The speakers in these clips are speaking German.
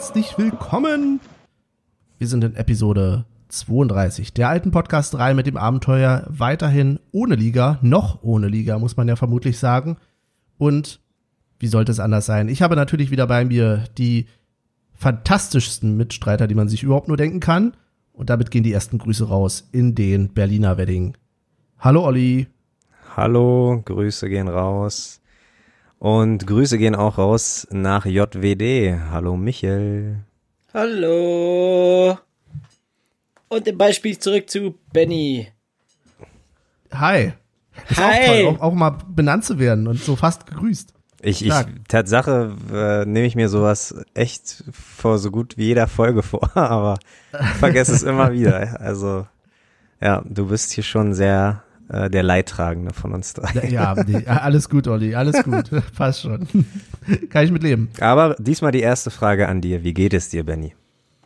herzlich willkommen. Wir sind in Episode 32 der alten Podcast 3 mit dem Abenteuer weiterhin ohne Liga, noch ohne Liga, muss man ja vermutlich sagen. Und wie sollte es anders sein? Ich habe natürlich wieder bei mir die fantastischsten Mitstreiter, die man sich überhaupt nur denken kann. Und damit gehen die ersten Grüße raus in den Berliner Wedding. Hallo Olli. Hallo, Grüße gehen raus. Und Grüße gehen auch raus nach JWD. Hallo Michel. Hallo. Und im Beispiel zurück zu Benny. Hi. Ist Hi. auch toll, auch, auch mal benannt zu werden und so fast gegrüßt. Ich, ich. Tatsache äh, nehme ich mir sowas echt vor so gut wie jeder Folge vor, aber vergesse es immer wieder. Also ja, du bist hier schon sehr äh, der Leidtragende von uns drei. Ja, nee, alles gut, Olli, alles gut. Passt schon. Kann ich mit leben. Aber diesmal die erste Frage an dir. Wie geht es dir, Benny?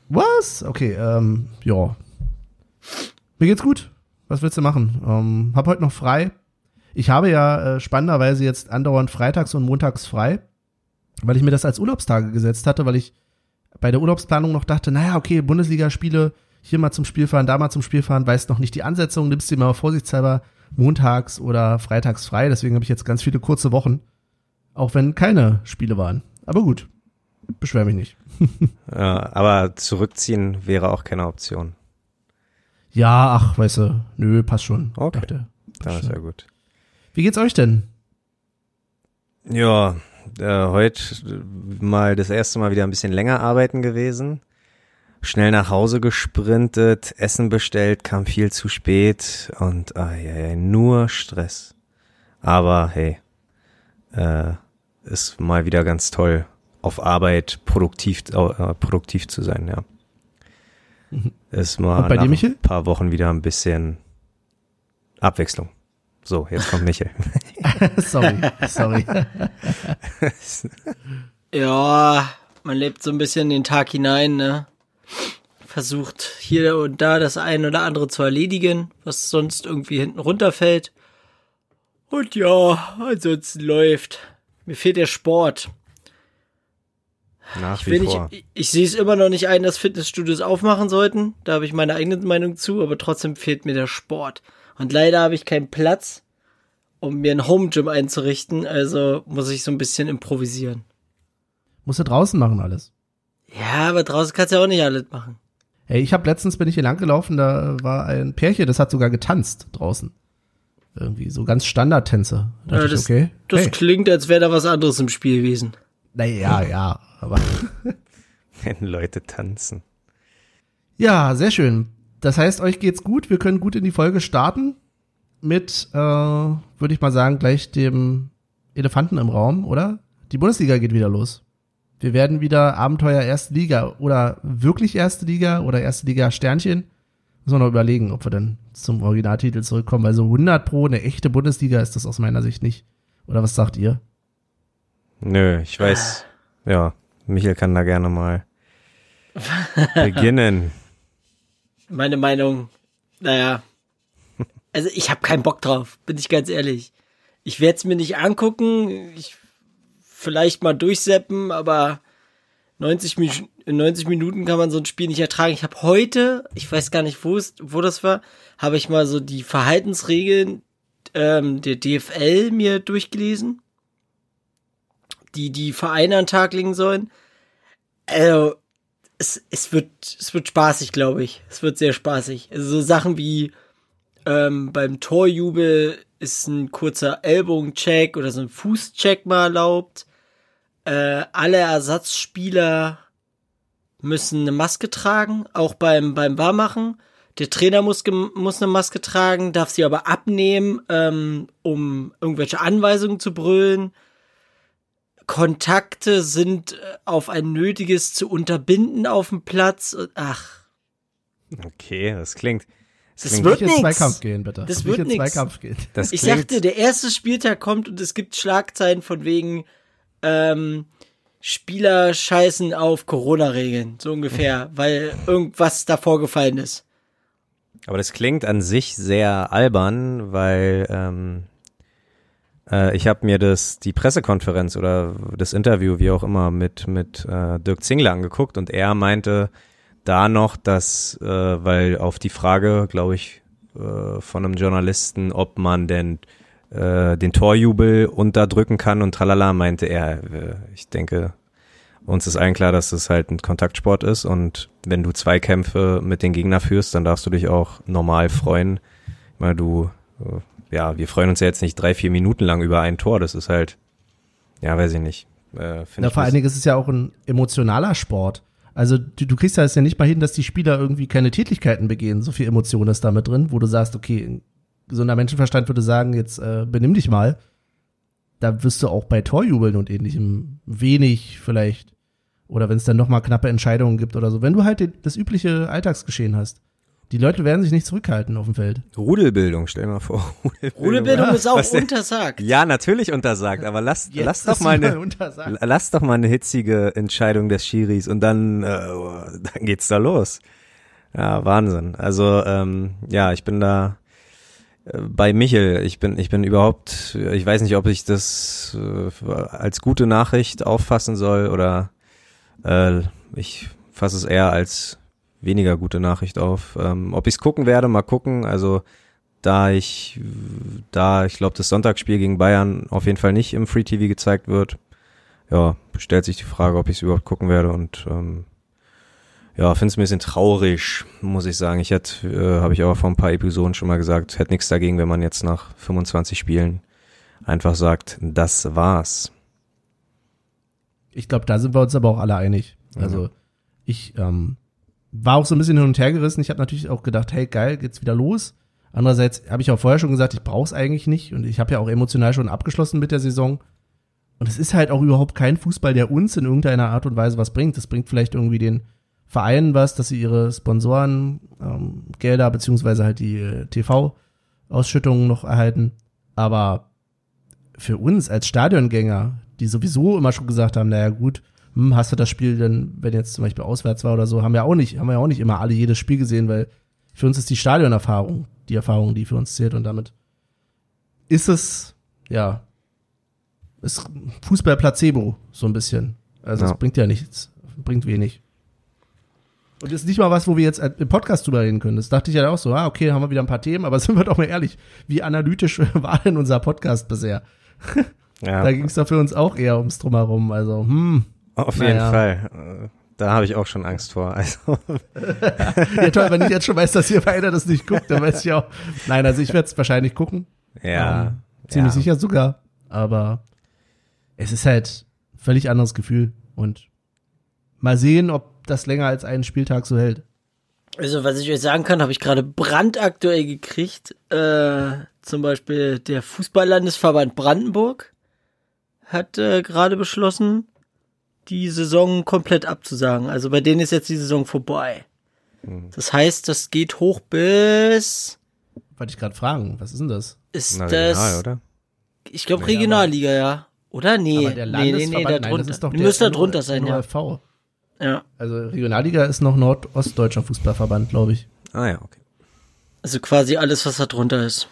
Was? Okay, ähm, ja. Mir geht's gut. Was willst du machen? Ähm, hab heute noch frei. Ich habe ja äh, spannenderweise jetzt andauernd freitags und montags frei, weil ich mir das als Urlaubstage gesetzt hatte, weil ich bei der Urlaubsplanung noch dachte, naja, okay, Bundesligaspiele, hier mal zum Spiel fahren, da mal zum Spiel fahren, weißt noch nicht die Ansetzung, nimmst dir mal vorsichtshalber montags oder freitags frei. Deswegen habe ich jetzt ganz viele kurze Wochen, auch wenn keine Spiele waren. Aber gut, beschwer mich nicht. Ja, aber zurückziehen wäre auch keine Option. Ja, ach, weißt du, nö, passt schon. Okay. Dachte, Das ist ja gut. Wie geht's euch denn? Ja, äh, heute mal das erste Mal wieder ein bisschen länger arbeiten gewesen. Schnell nach Hause gesprintet, Essen bestellt, kam viel zu spät und ah, ja, ja, nur Stress. Aber hey, äh, ist mal wieder ganz toll, auf Arbeit produktiv, äh, produktiv zu sein, ja. Ist mal Und bei dir, nach Michel? ein paar Wochen wieder ein bisschen Abwechslung. So, jetzt kommt Michel. sorry, sorry. Ja, man lebt so ein bisschen den Tag hinein, ne? Versucht hier und da das ein oder andere zu erledigen, was sonst irgendwie hinten runterfällt. Und ja, ansonsten läuft. Mir fehlt der Sport. Nach Ich, wie vor. nicht, ich, ich sehe es immer noch nicht ein, dass Fitnessstudios aufmachen sollten. Da habe ich meine eigene Meinung zu, aber trotzdem fehlt mir der Sport. Und leider habe ich keinen Platz, um mir ein Home Gym einzurichten. Also muss ich so ein bisschen improvisieren. Musst du draußen machen alles. Ja, aber draußen kannst du ja auch nicht alles machen. Ey, ich habe letztens bin ich hier lang gelaufen, da war ein Pärchen, das hat sogar getanzt draußen. Irgendwie so ganz Standardtänze. Da Ja, dachte ich, das okay. das hey. klingt, als wäre da was anderes im Spiel gewesen. Naja, ja, aber Wenn Leute tanzen. ja, sehr schön. Das heißt, euch geht's gut. Wir können gut in die Folge starten mit, äh, würde ich mal sagen, gleich dem Elefanten im Raum, oder? Die Bundesliga geht wieder los. Wir werden wieder Abenteuer erste Liga oder wirklich erste Liga oder erste Liga Sternchen. Müssen wir noch überlegen, ob wir dann zum Originaltitel zurückkommen, weil so 100 pro eine echte Bundesliga ist das aus meiner Sicht nicht. Oder was sagt ihr? Nö, ich weiß. Ja, Michael kann da gerne mal beginnen. Meine Meinung, naja. Also ich habe keinen Bock drauf, bin ich ganz ehrlich. Ich werde es mir nicht angucken, ich vielleicht mal durchseppen, aber 90, Mi- in 90 Minuten kann man so ein Spiel nicht ertragen. Ich habe heute, ich weiß gar nicht, wo, es, wo das war, habe ich mal so die Verhaltensregeln ähm, der DFL mir durchgelesen, die die Vereine an Tag legen sollen. Also, es, es wird, es wird spaßig, glaube ich. Es wird sehr spaßig. Also so Sachen wie ähm, beim Torjubel ist ein kurzer Ellbogencheck oder so ein Fußcheck mal erlaubt. Äh, alle Ersatzspieler müssen eine Maske tragen, auch beim, beim Warmachen. Der Trainer muss, muss eine Maske tragen, darf sie aber abnehmen, ähm, um irgendwelche Anweisungen zu brüllen. Kontakte sind äh, auf ein Nötiges zu unterbinden auf dem Platz. Und- Ach, Okay, das klingt. Das Das wird Nicht. Zweikampf gehen, bitte. Das Nicht wird in nix. Zweikampf gehen. das Ich sagte, der erste Spieltag kommt und es gibt Schlagzeilen von wegen ähm, Spieler scheißen auf Corona-Regeln, so ungefähr, weil irgendwas da vorgefallen ist. aber das klingt an sich sehr albern, weil ähm, Äh, ich habe mir das, die Pressekonferenz oder das Interview, wie auch immer, mit, mit äh, Dirk Zingler angeguckt und er meinte da noch, dass, äh, weil auf die Frage, glaube ich, äh, von einem Journalisten, ob man denn äh, den Torjubel unterdrücken kann und tralala, meinte er, äh, ich denke, uns ist allen klar, dass es halt ein Kontaktsport ist und wenn du zwei Kämpfe mit den Gegner führst, dann darfst du dich auch normal freuen. Weil du, äh, ja, wir freuen uns ja jetzt nicht drei, vier Minuten lang über ein Tor. Das ist halt, ja, weiß ich nicht. Äh, ja, vor allen Dingen ist es ja auch ein emotionaler Sport. Also du, du kriegst ja es ja nicht mal hin, dass die Spieler irgendwie keine Tätigkeiten begehen. So viel Emotion ist damit drin, wo du sagst, okay, so ein Menschenverstand würde sagen, jetzt äh, benimm dich mal. Da wirst du auch bei Torjubeln und ähnlichem wenig vielleicht oder wenn es dann nochmal knappe Entscheidungen gibt oder so. Wenn du halt das übliche Alltagsgeschehen hast. Die Leute werden sich nicht zurückhalten auf dem Feld. Rudelbildung, stell mal vor. Rudelbildung, Rudelbildung ist auch untersagt. Ja, natürlich untersagt, aber lass, lass doch mal eine, lass doch mal eine hitzige Entscheidung des Schiris und dann, äh, dann geht's da los. Ja, Wahnsinn. Also, ähm, ja, ich bin da bei Michel. Ich bin, ich bin überhaupt, ich weiß nicht, ob ich das äh, als gute Nachricht auffassen soll oder äh, ich fasse es eher als weniger gute Nachricht auf. Ähm, ob ich es gucken werde, mal gucken. Also da ich, da ich glaube, das Sonntagsspiel gegen Bayern auf jeden Fall nicht im Free TV gezeigt wird, ja, stellt sich die Frage, ob ich es überhaupt gucken werde und ähm, ja, finde es ein bisschen traurig, muss ich sagen. Ich hätte, äh, habe ich auch vor ein paar Episoden schon mal gesagt, hätte nichts dagegen, wenn man jetzt nach 25 Spielen einfach sagt, das war's. Ich glaube, da sind wir uns aber auch alle einig. Also mhm. ich ähm, war auch so ein bisschen hin und her gerissen. Ich habe natürlich auch gedacht, hey geil, geht's wieder los. Andererseits habe ich auch vorher schon gesagt, ich brauche es eigentlich nicht und ich habe ja auch emotional schon abgeschlossen mit der Saison. Und es ist halt auch überhaupt kein Fußball, der uns in irgendeiner Art und Weise was bringt. Das bringt vielleicht irgendwie den Vereinen was, dass sie ihre Sponsoren ähm, Gelder beziehungsweise halt die äh, TV-Ausschüttungen noch erhalten. Aber für uns als Stadiongänger, die sowieso immer schon gesagt haben, naja gut, hm, hast du das Spiel denn, wenn jetzt zum Beispiel auswärts war oder so, haben wir auch nicht, haben wir auch nicht immer alle jedes Spiel gesehen, weil für uns ist die Stadionerfahrung die Erfahrung, die für uns zählt und damit ist es, ja, ist Fußball Placebo, so ein bisschen. Also es bringt ja nichts, bringt wenig. Und das ist nicht mal was, wo wir jetzt im Podcast drüber reden können. Das dachte ich ja auch so, ah, okay, haben wir wieder ein paar Themen, aber sind wir doch mal ehrlich, wie analytisch war denn unser Podcast bisher? Ja. Da ging es doch für uns auch eher ums Drumherum. Also, hm. Auf jeden. Fall. Da habe ich auch schon Angst vor. Also. ja, toll, wenn ich jetzt schon weiß, dass ihr beide das nicht guckt, dann weiß ich auch. Nein, also ich werde es wahrscheinlich gucken. Ja. Ähm, ziemlich ja. sicher sogar. Aber es ist halt völlig anderes Gefühl. Und mal sehen, ob das länger als einen Spieltag so hält. Also, was ich euch sagen kann, habe ich gerade brandaktuell gekriegt. Äh, zum Beispiel der Fußballlandesverband Brandenburg hat äh, gerade beschlossen, die Saison komplett abzusagen. Also bei denen ist jetzt die Saison vorbei. Mhm. Das heißt, das geht hoch bis. Wollte ich gerade fragen, was ist denn das? Ist Na, das. Regional, oder? Ich glaube Regionalliga, ja. Oder? Nee. Aber der nee, nee, nee, da drunter. Nein, müsste da drunter sein, ja. Ja. Also Regionalliga ist noch Nordostdeutscher Fußballverband, glaube ich. Ah ja, okay. Also quasi alles, was da drunter ist.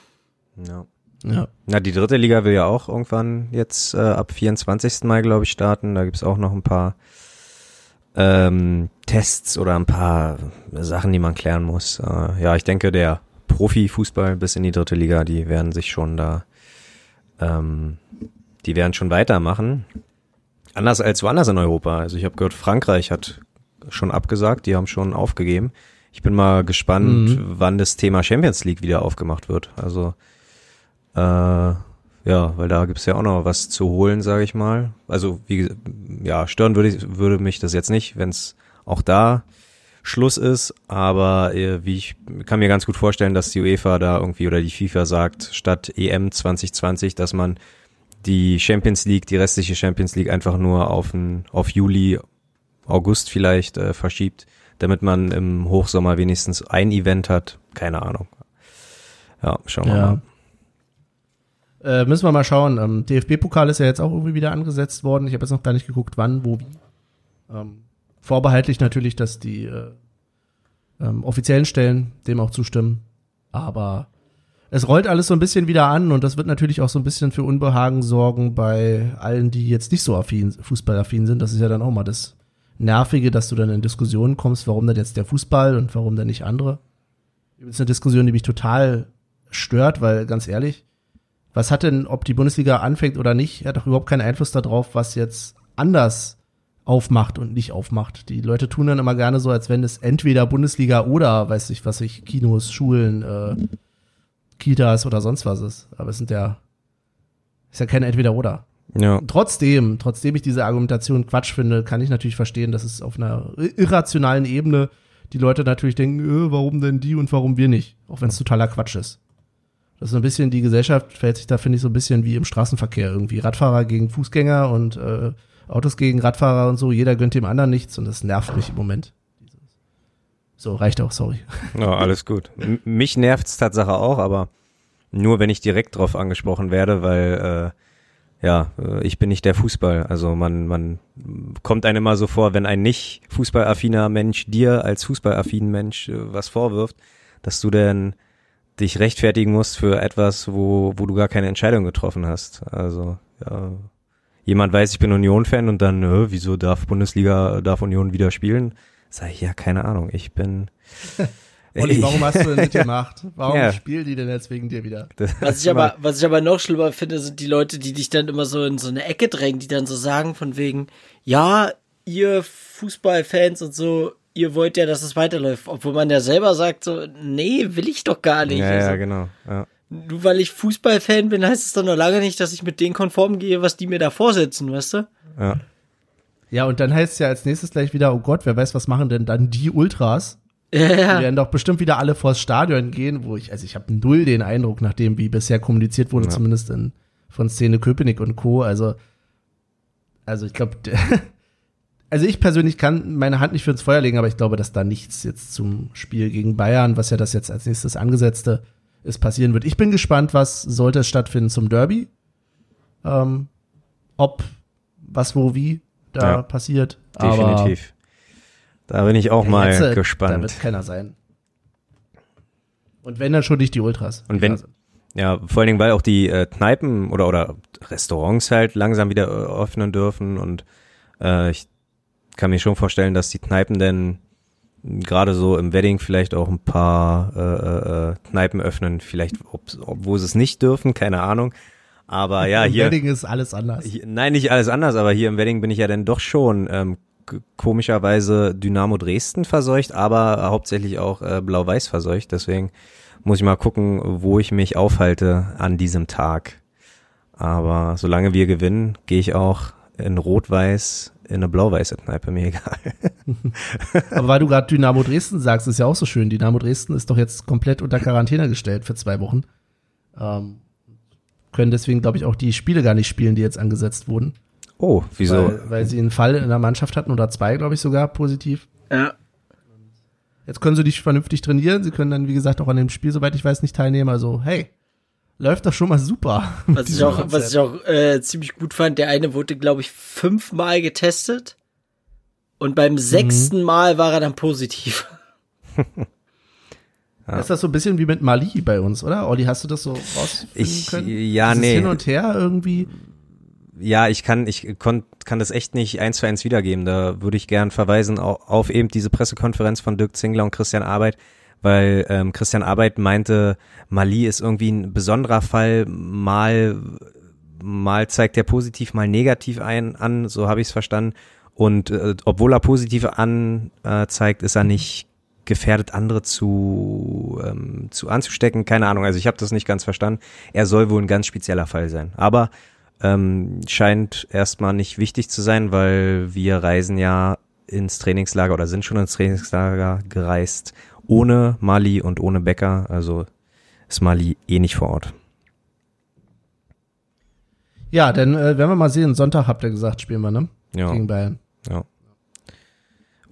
Ja. Ja. Na, die dritte Liga will ja auch irgendwann jetzt äh, ab 24. Mai, glaube ich, starten. Da gibt's auch noch ein paar ähm, Tests oder ein paar Sachen, die man klären muss. Äh, ja, ich denke, der Profifußball bis in die dritte Liga, die werden sich schon da, ähm, die werden schon weitermachen. Anders als woanders in Europa. Also ich habe gehört, Frankreich hat schon abgesagt, die haben schon aufgegeben. Ich bin mal gespannt, mhm. wann das Thema Champions League wieder aufgemacht wird. Also äh, ja, weil da gibt's ja auch noch was zu holen, sage ich mal. Also wie ja, stören würde, ich, würde mich das jetzt nicht, wenn es auch da Schluss ist, aber äh, wie ich kann mir ganz gut vorstellen, dass die UEFA da irgendwie oder die FIFA sagt, statt EM 2020, dass man die Champions League, die restliche Champions League einfach nur auf, ein, auf Juli, August vielleicht äh, verschiebt, damit man im Hochsommer wenigstens ein Event hat. Keine Ahnung. Ja, schauen wir ja. mal. Äh, müssen wir mal schauen. Ähm, DFB-Pokal ist ja jetzt auch irgendwie wieder angesetzt worden. Ich habe jetzt noch gar nicht geguckt, wann, wo, wie. Ähm, vorbehaltlich natürlich, dass die äh, ähm, offiziellen Stellen dem auch zustimmen. Aber es rollt alles so ein bisschen wieder an und das wird natürlich auch so ein bisschen für Unbehagen sorgen bei allen, die jetzt nicht so affin, fußballaffin sind. Das ist ja dann auch mal das Nervige, dass du dann in Diskussionen kommst, warum denn jetzt der Fußball und warum denn nicht andere. Das ist eine Diskussion, die mich total stört, weil ganz ehrlich, was hat denn, ob die Bundesliga anfängt oder nicht, hat doch überhaupt keinen Einfluss darauf, was jetzt anders aufmacht und nicht aufmacht. Die Leute tun dann immer gerne so, als wenn es entweder Bundesliga oder, weiß ich, was ich, Kinos, Schulen, äh, Kitas oder sonst was ist. Aber es sind ja, ist ja kein entweder oder. Ja. Trotzdem, trotzdem ich diese Argumentation Quatsch finde, kann ich natürlich verstehen, dass es auf einer irrationalen Ebene die Leute natürlich denken, äh, warum denn die und warum wir nicht? Auch wenn es totaler Quatsch ist. Das ist so ein bisschen, die Gesellschaft verhält sich da, finde ich, so ein bisschen wie im Straßenverkehr irgendwie. Radfahrer gegen Fußgänger und äh, Autos gegen Radfahrer und so, jeder gönnt dem anderen nichts und das nervt mich im Moment. So, reicht auch, sorry. Ja, alles gut. M mich nervt's Tatsache auch, aber nur wenn ich direkt drauf angesprochen werde, weil äh, ja, äh, ich bin nicht der Fußball. Also man, man kommt einem immer so vor, wenn ein nicht fußballaffiner Mensch dir als fußballaffinen Mensch äh, was vorwirft, dass du denn dich rechtfertigen musst für etwas, wo, wo du gar keine Entscheidung getroffen hast. Also, ja, jemand weiß, ich bin Union-Fan und dann, äh, wieso darf Bundesliga, darf Union wieder spielen? Sag ich, ja, keine Ahnung, ich bin. Olli, warum hast du denn mitgemacht? Warum Ja. spielen die denn jetzt wegen dir wieder? Was ich aber, was ich aber noch schlimmer finde, sind die Leute, die dich dann immer so in so eine Ecke drängen, die dann so sagen von wegen, ja, ihr Fußballfans und so, ihr wollt ja, dass es weiterläuft. Obwohl man ja selber sagt so, nee, will ich doch gar nicht. ja, also, ja, genau. Ja. Nur weil ich Fußballfan bin, heißt es doch noch lange nicht, dass ich mit denen konform gehe, was die mir da vorsetzen, weißt du? Ja. Ja, und dann heißt es ja als nächstes gleich wieder, oh Gott, wer weiß, was machen denn dann die Ultras? Ja, Die werden doch bestimmt wieder alle vors Stadion gehen, wo ich, also ich habe null den Eindruck, nachdem wie bisher kommuniziert wurde, Ja. zumindest in, von Szene Köpenick und Co. Also, also ich glaube, also ich persönlich kann meine Hand nicht für ins Feuer legen, aber ich glaube, dass da nichts jetzt zum Spiel gegen Bayern, was ja das jetzt als nächstes angesetzte ist, passieren wird. Ich bin gespannt, was sollte es stattfinden zum Derby. Ähm, ob, was, wo, wie da Ja. passiert. Aber Definitiv. Da bin ich auch mal letzte, Da gespannt. wird keiner sein. Und wenn, dann schon nicht die Ultras. Und wenn- Also, Ja, vor allen Dingen, weil auch die äh, Kneipen oder, oder Restaurants halt langsam wieder äh, öffnen dürfen und äh, ich kann mir schon vorstellen, dass die Kneipen denn gerade so im Wedding vielleicht auch ein paar äh, äh, Kneipen öffnen, vielleicht, ob, obwohl sie es nicht dürfen, keine Ahnung. Aber ja, Im hier, Wedding ist alles anders. hier, nein, nicht alles anders, aber hier im Wedding bin ich ja dann doch schon ähm, komischerweise Dynamo Dresden verseucht, aber hauptsächlich auch äh, Blau-Weiß verseucht. Deswegen muss ich mal gucken, wo ich mich aufhalte an diesem Tag. Aber solange wir gewinnen, gehe ich auch in Rot-Weiß in eine blau-weiße Kneipe, mir egal. Aber weil du gerade Dynamo Dresden sagst, ist ja auch so schön. Dynamo Dresden ist doch jetzt komplett unter Quarantäne gestellt für zwei Wochen. Ähm, können deswegen, glaube ich, auch die Spiele gar nicht spielen, die jetzt angesetzt wurden. Oh, wieso? Weil, weil sie einen Fall in der Mannschaft hatten oder zwei, glaube ich, sogar positiv. ja. Jetzt können sie nicht vernünftig trainieren. Sie können dann, wie gesagt, auch an dem Spiel, soweit ich weiß, nicht teilnehmen. Also, hey, läuft doch schon mal super. Was ich auch, was ich auch äh, ziemlich gut fand, der eine wurde, glaube ich, fünfmal getestet. Und Mhm. beim sechsten Mal war er dann positiv. Ist das so ein bisschen wie mit Mali bei uns, oder? Olli, hast du das so rausfinden Ich- können? ja, Dieses nee. Hin und her irgendwie. Ja, ich kann, ich kon, kann das echt nicht eins zu eins wiedergeben. Da würde ich gern verweisen auf, auf eben diese Pressekonferenz von Dirk Zingler und Christian Arbeit, weil ähm, Christian Arbeit meinte, Mali ist irgendwie ein besonderer Fall, mal, mal zeigt er positiv, mal negativ ein, an, so habe ich es verstanden. Und äh, obwohl er positiv anzeigt, äh, ist er nicht gefährdet, andere zu, ähm, zu anzustecken. Keine Ahnung, also ich habe das nicht ganz verstanden. Er soll wohl ein ganz spezieller Fall sein. Aber ähm, scheint erstmal nicht wichtig zu sein, weil wir reisen ja ins Trainingslager oder sind schon ins Trainingslager gereist ohne Mali und ohne Becker. Also ist Mali eh nicht vor Ort. Ja, dann äh, werden wir mal sehen. Sonntag habt ihr gesagt, spielen wir, ne? Ja, Gegen Bayern. ja.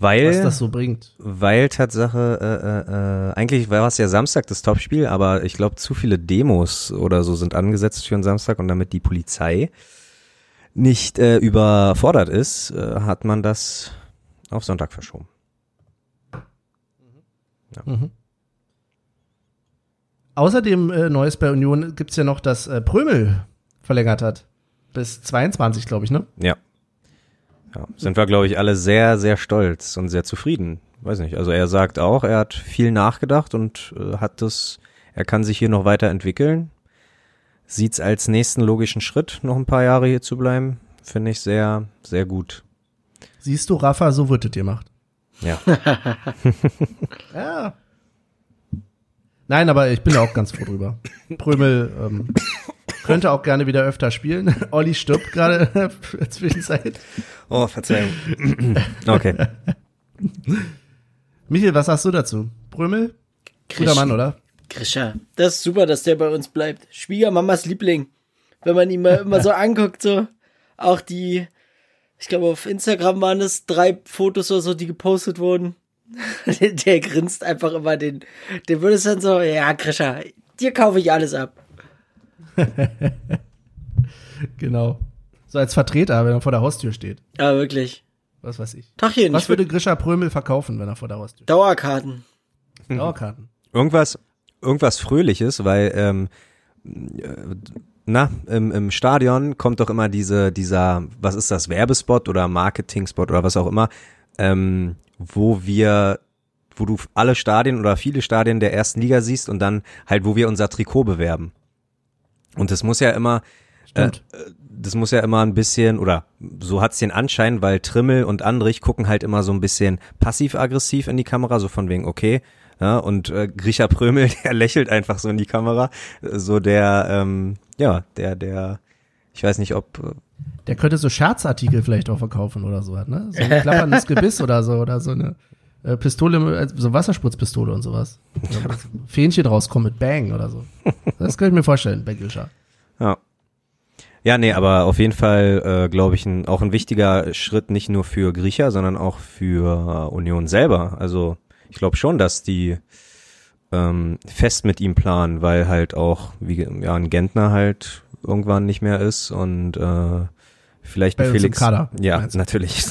Weil, Was das so bringt. weil Tatsache, äh, äh, äh, eigentlich war es ja Samstag das Topspiel, aber ich glaube, zu viele Demos oder so sind angesetzt für einen Samstag und damit die Polizei nicht äh, überfordert ist, äh, hat man das auf Sonntag verschoben. Mhm. außerdem äh, Neues bei Union gibt's ja noch, dass äh, Prömel verlängert hat. Bis 22, glaube ich, ne? Ja. Ja. Sind wir, glaube ich, alle sehr, sehr stolz und sehr zufrieden. Weiß nicht. Also er sagt auch, er hat viel nachgedacht und äh, hat das, er kann sich hier noch weiterentwickeln. Sieht's als nächsten logischen Schritt, noch ein paar Jahre hier zu bleiben. Finde ich sehr, sehr gut. Siehst du, Rafa, so wird es gemacht. Ja. Ja. Nein, aber ich bin da auch ganz froh drüber. Prömel ähm, könnte auch gerne wieder öfter spielen. Olli stirbt gerade in der Zwischenzeit. Oh, Verzeihung. okay. Michael, was sagst du dazu? Prömel? Guter Mann, oder? Grisha, das ist super, dass der bei uns bleibt. Schwiegermamas Liebling. Wenn man ihn mal immer so anguckt, so. Auch die, ich glaube, auf Instagram waren es drei Fotos oder so, die gepostet wurden. der, der grinst einfach immer den, der würde es dann so, ja, Grisha, dir kaufe ich alles ab. Genau. So als Vertreter, wenn er vor der Haustür steht. Ja, wirklich. Was weiß ich. Tachchen, Was ich würde würde Grisha Prömel verkaufen, wenn er vor der Haustür steht? Dauerkarten. Dauerkarten. Irgendwas, irgendwas Fröhliches, weil, ähm, äh, na, im, im Stadion kommt doch immer diese, dieser, was ist das, Werbespot oder Marketing-Spot oder was auch immer, ähm, wo wir, wo du alle Stadien oder viele Stadien der ersten Liga siehst und dann halt, wo wir unser Trikot bewerben. Und das muss ja immer, äh, Stimmt. das muss ja immer ein bisschen, oder so hat's den Anschein, weil Trimmel und Andrich gucken halt immer so ein bisschen passiv-aggressiv in die Kamera, so von wegen, okay, ja, und äh, Grisha Prömel, der lächelt einfach so in die Kamera, so der, ähm, ja, der, der, ich weiß nicht, ob, äh, Der könnte so Scherzartikel vielleicht auch verkaufen oder so, ne? So ein klapperndes Gebiss oder so, oder so eine äh, Pistole, äh, so Wasserspritzpistole und sowas. Fähnchen rauskommen mit Bang oder so. Das kann ich mir vorstellen bei Grisha. ja. Ja, nee, aber auf jeden Fall, äh, glaube ich, ein, auch ein wichtiger Schritt nicht nur für Griecher, sondern auch für Union selber. Also ich glaube schon, dass die ähm, fest mit ihm planen, weil halt auch wie ja ein Gentner halt irgendwann nicht mehr ist und äh, vielleicht Bei ein Felix. Kader, ja, natürlich.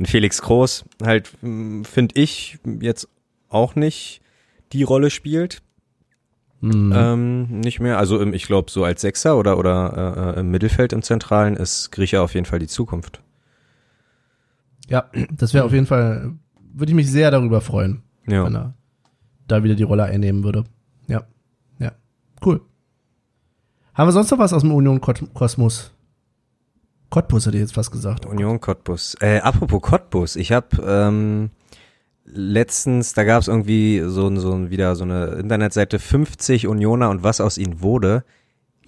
Ein Felix Groß halt finde ich jetzt auch nicht die Rolle spielt. Hm. Ähm, nicht mehr. Also im, ich glaube, so als Sechser oder oder äh, im Mittelfeld im Zentralen ist Griecher auf jeden Fall die Zukunft. Ja, das wäre auf jeden Fall, würde ich mich sehr darüber freuen, Ja. wenn er da wieder die Rolle einnehmen würde. Ja, ja, cool. Haben wir sonst noch was aus dem Union Kot- Kosmos? Cottbus hätte ich jetzt fast gesagt. Union Cottbus. Äh, apropos Cottbus, ich habe ähm, letztens, da gab es irgendwie so, ein- so ein, wieder so eine Internetseite 50 Unioner und was aus ihnen wurde.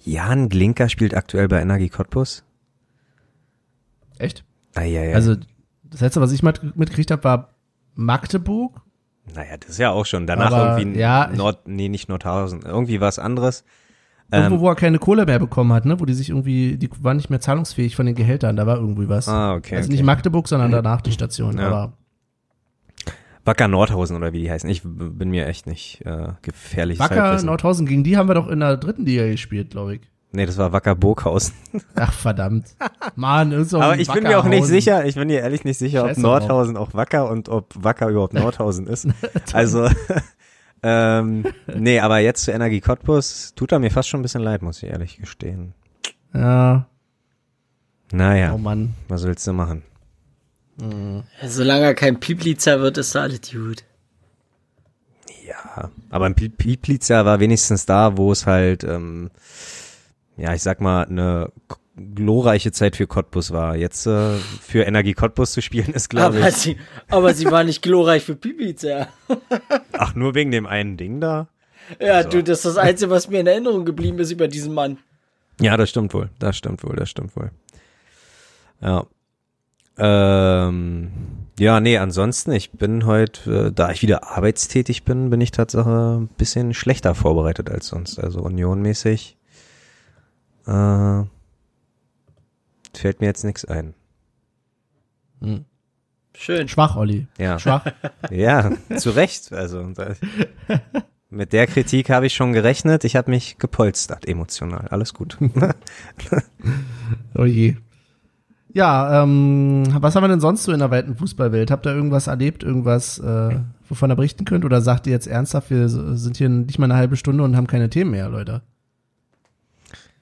Jan Glinker spielt aktuell bei Energie Cottbus. Echt? Ah, ja, ja. Also, das letzte, was ich mit, mitgekriegt habe, war Magdeburg. naja, das ist ja auch schon. Danach Aber, irgendwie ja, Nord, nee, nicht Nordhausen, irgendwie was anderes. Irgendwo, Ähm, wo er keine Kohle mehr bekommen hat, ne? Wo die sich irgendwie, die waren nicht mehr zahlungsfähig von den Gehältern, da war irgendwie was. ah, okay. also okay. nicht Magdeburg, sondern danach die Station. Ja. Aber Wacker Nordhausen oder wie die heißen. Ich bin mir echt nicht äh, gefährlich. Wacker Nordhausen, gegen die haben wir doch in der dritten Liga gespielt, glaube ich. Nee, das war Wacker Burghausen. Ach, verdammt. Mann, ist so Aber ein ich bin mir auch nicht sicher, ich bin mir ehrlich nicht sicher, ob Scheiß doch Nordhausen auch Wacker und ob Wacker überhaupt Nordhausen ist. Also, ähm, nee, aber jetzt zu Energie Cottbus tut er mir fast schon ein bisschen leid, muss ich ehrlich gestehen. Ja, Naja, oh Mann. was willst du machen? Solange er kein Pieplitzer wird, ist da alles gut. Ja, aber ein Pi- Pieplitzer war wenigstens da, wo es halt, ähm, ja, ich sag mal, eine glorreiche Zeit für Cottbus war. Jetzt äh, für Energie Cottbus zu spielen ist, glaube Aber ich. sie, aber sie war nicht glorreich für Pieplitzer. Ach, nur wegen dem einen Ding da? Ja, du, das ist das Einzige, was mir in Erinnerung geblieben ist über diesen Mann. Ja, das stimmt wohl. Das stimmt wohl, das stimmt wohl. Ja. Ähm, ja, nee, ansonsten, ich bin heute, äh, da ich wieder arbeitstätig bin, bin ich Tatsache ein bisschen schlechter vorbereitet als sonst. Also unionmäßig äh, fällt mir jetzt nichts ein. Schön. Schwach, Olli. Ja, Schwach. ja, zu Recht. Also mit der Kritik habe ich schon gerechnet. Ich habe mich gepolstert, emotional. Alles gut. Oh je. Ja, ähm, was haben wir denn sonst so in der weiten Fußballwelt? Habt ihr irgendwas erlebt, irgendwas äh, wovon ihr berichten könnt? Oder sagt ihr jetzt ernsthaft, wir sind hier nicht mal eine halbe Stunde und haben keine Themen mehr, Leute?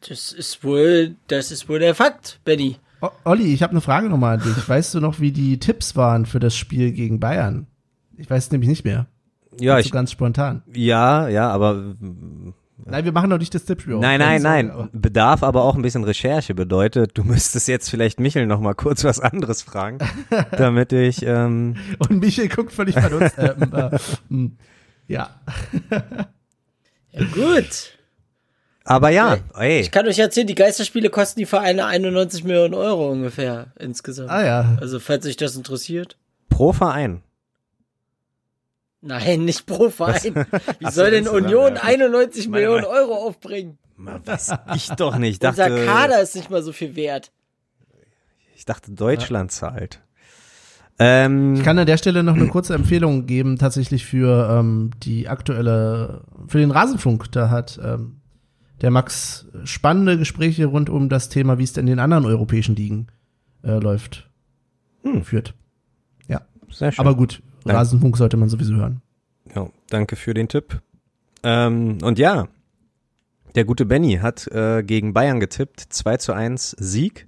Das ist wohl, das ist wohl der Fakt, Benny. O Olli, ich habe eine Frage nochmal an dich. Weißt du noch, wie die Tipps waren für das Spiel gegen Bayern? Ich weiß es nämlich nicht mehr. Ja, ich, ganz spontan. ja, ja, aber Nein, wir machen doch nicht das Tippspiel. Nein, nein, nein. Bedarf aber auch ein bisschen Recherche. Bedeutet, du müsstest jetzt vielleicht Michel noch mal kurz was anderes fragen, damit ich. Ähm, aber- Und Michael guckt völlig verdutzt. ähm, äh, hm. ja. Ja, gut. Aber ja, ey, Ich kann euch erzählen, die Geisterspiele kosten die Vereine 91 Millionen Euro ungefähr insgesamt. Ah ja. Also, falls euch das interessiert. pro Verein. Nein, nicht pro Verein. Wie soll denn Union ja. 91 Meine- Millionen meine- Euro aufbringen? Man weiß ich doch nicht. Ich dachte, Unser Kader ist nicht mal so viel wert. ich dachte Deutschland zahlt. Ähm, Ich kann an der Stelle noch eine kurze Empfehlung geben, tatsächlich für ähm, die aktuelle, für den Rasenfunk. Da hat ähm, der Max spannende Gespräche rund um das Thema, wie es denn in den anderen europäischen Ligen äh, läuft, Hm. führt. sehr schön. Aber gut, Ja. Rasenfunk sollte man sowieso hören. Ja, danke für den Tipp. Ähm, und ja, der gute Benny hat äh, gegen Bayern getippt, 2 zu 1 Sieg.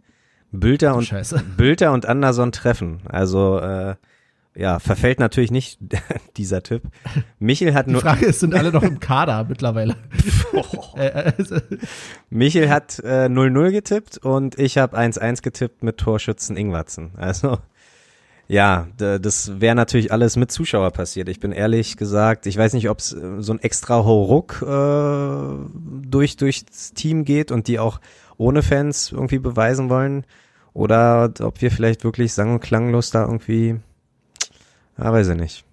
Bülter und Scheiße. Bülter und Anderson treffen. Also äh, ja, verfällt natürlich nicht dieser Tipp. Michel hat Die nur Frage ist, sind alle noch im Kader mittlerweile? äh, also, Michel hat äh, 0-0 getippt und ich habe 1-1 getippt mit Torschützen Ingwatzen. Also ja, das wäre natürlich alles mit Zuschauer passiert. Ich bin ehrlich gesagt, ich weiß nicht, ob es so ein extra Hauruck äh, durch durchs Team geht und die auch ohne Fans irgendwie beweisen wollen oder ob wir vielleicht wirklich sang- und klanglos da irgendwie, ja, weiß ich nicht.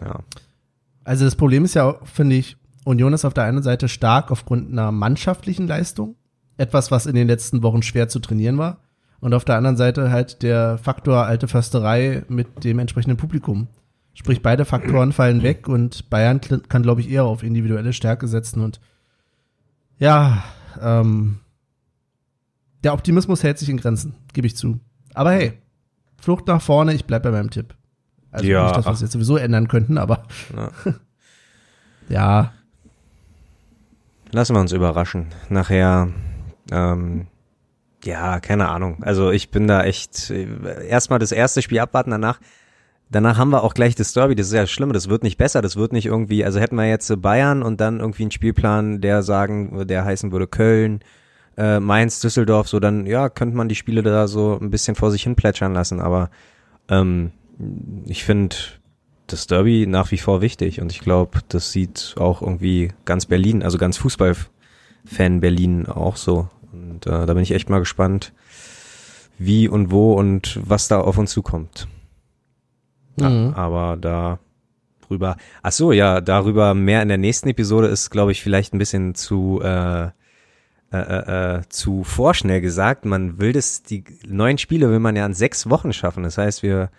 Ja. also das Problem ist ja, finde ich, Union ist auf der einen Seite stark aufgrund einer mannschaftlichen Leistung. Etwas, was in den letzten Wochen schwer zu trainieren war. Und auf der anderen Seite halt der Faktor alte Försterei mit dem entsprechenden Publikum. Sprich, beide Faktoren fallen weg und Bayern kann, glaube ich, eher auf individuelle Stärke setzen und ja, ähm, der Optimismus hält sich in Grenzen, gebe ich zu. Aber hey, Flucht nach vorne, ich bleib bei meinem Tipp. Also Ja, nicht, dass wir es jetzt sowieso ändern könnten, aber Ja. ja, Lassen wir uns überraschen. Nachher, ähm, ja, keine Ahnung. Also ich bin da echt äh, erstmal das erste Spiel abwarten, danach. Danach haben wir auch gleich das Derby, das ist ja das Schlimme, das wird nicht besser, das wird nicht irgendwie, also hätten wir jetzt Bayern und dann irgendwie einen Spielplan, der sagen, der heißen würde Köln, äh, Mainz, Düsseldorf, so dann, ja, könnte man die Spiele da so ein bisschen vor sich hin plätschern lassen, aber ähm, ich finde das Derby nach wie vor wichtig und ich glaube, das sieht auch irgendwie ganz Berlin, also ganz Fußballfan Berlin auch so. Und äh, da bin ich echt mal gespannt, wie und wo und was da auf uns zukommt. Ja, Mhm. aber da drüber. Ach so, ja, darüber mehr in der nächsten Episode ist, glaube ich, vielleicht ein bisschen zu äh, äh, äh, äh, zu vorschnell gesagt. Man will das, die neuen Spiele will man ja in sechs Wochen schaffen. Das heißt, wir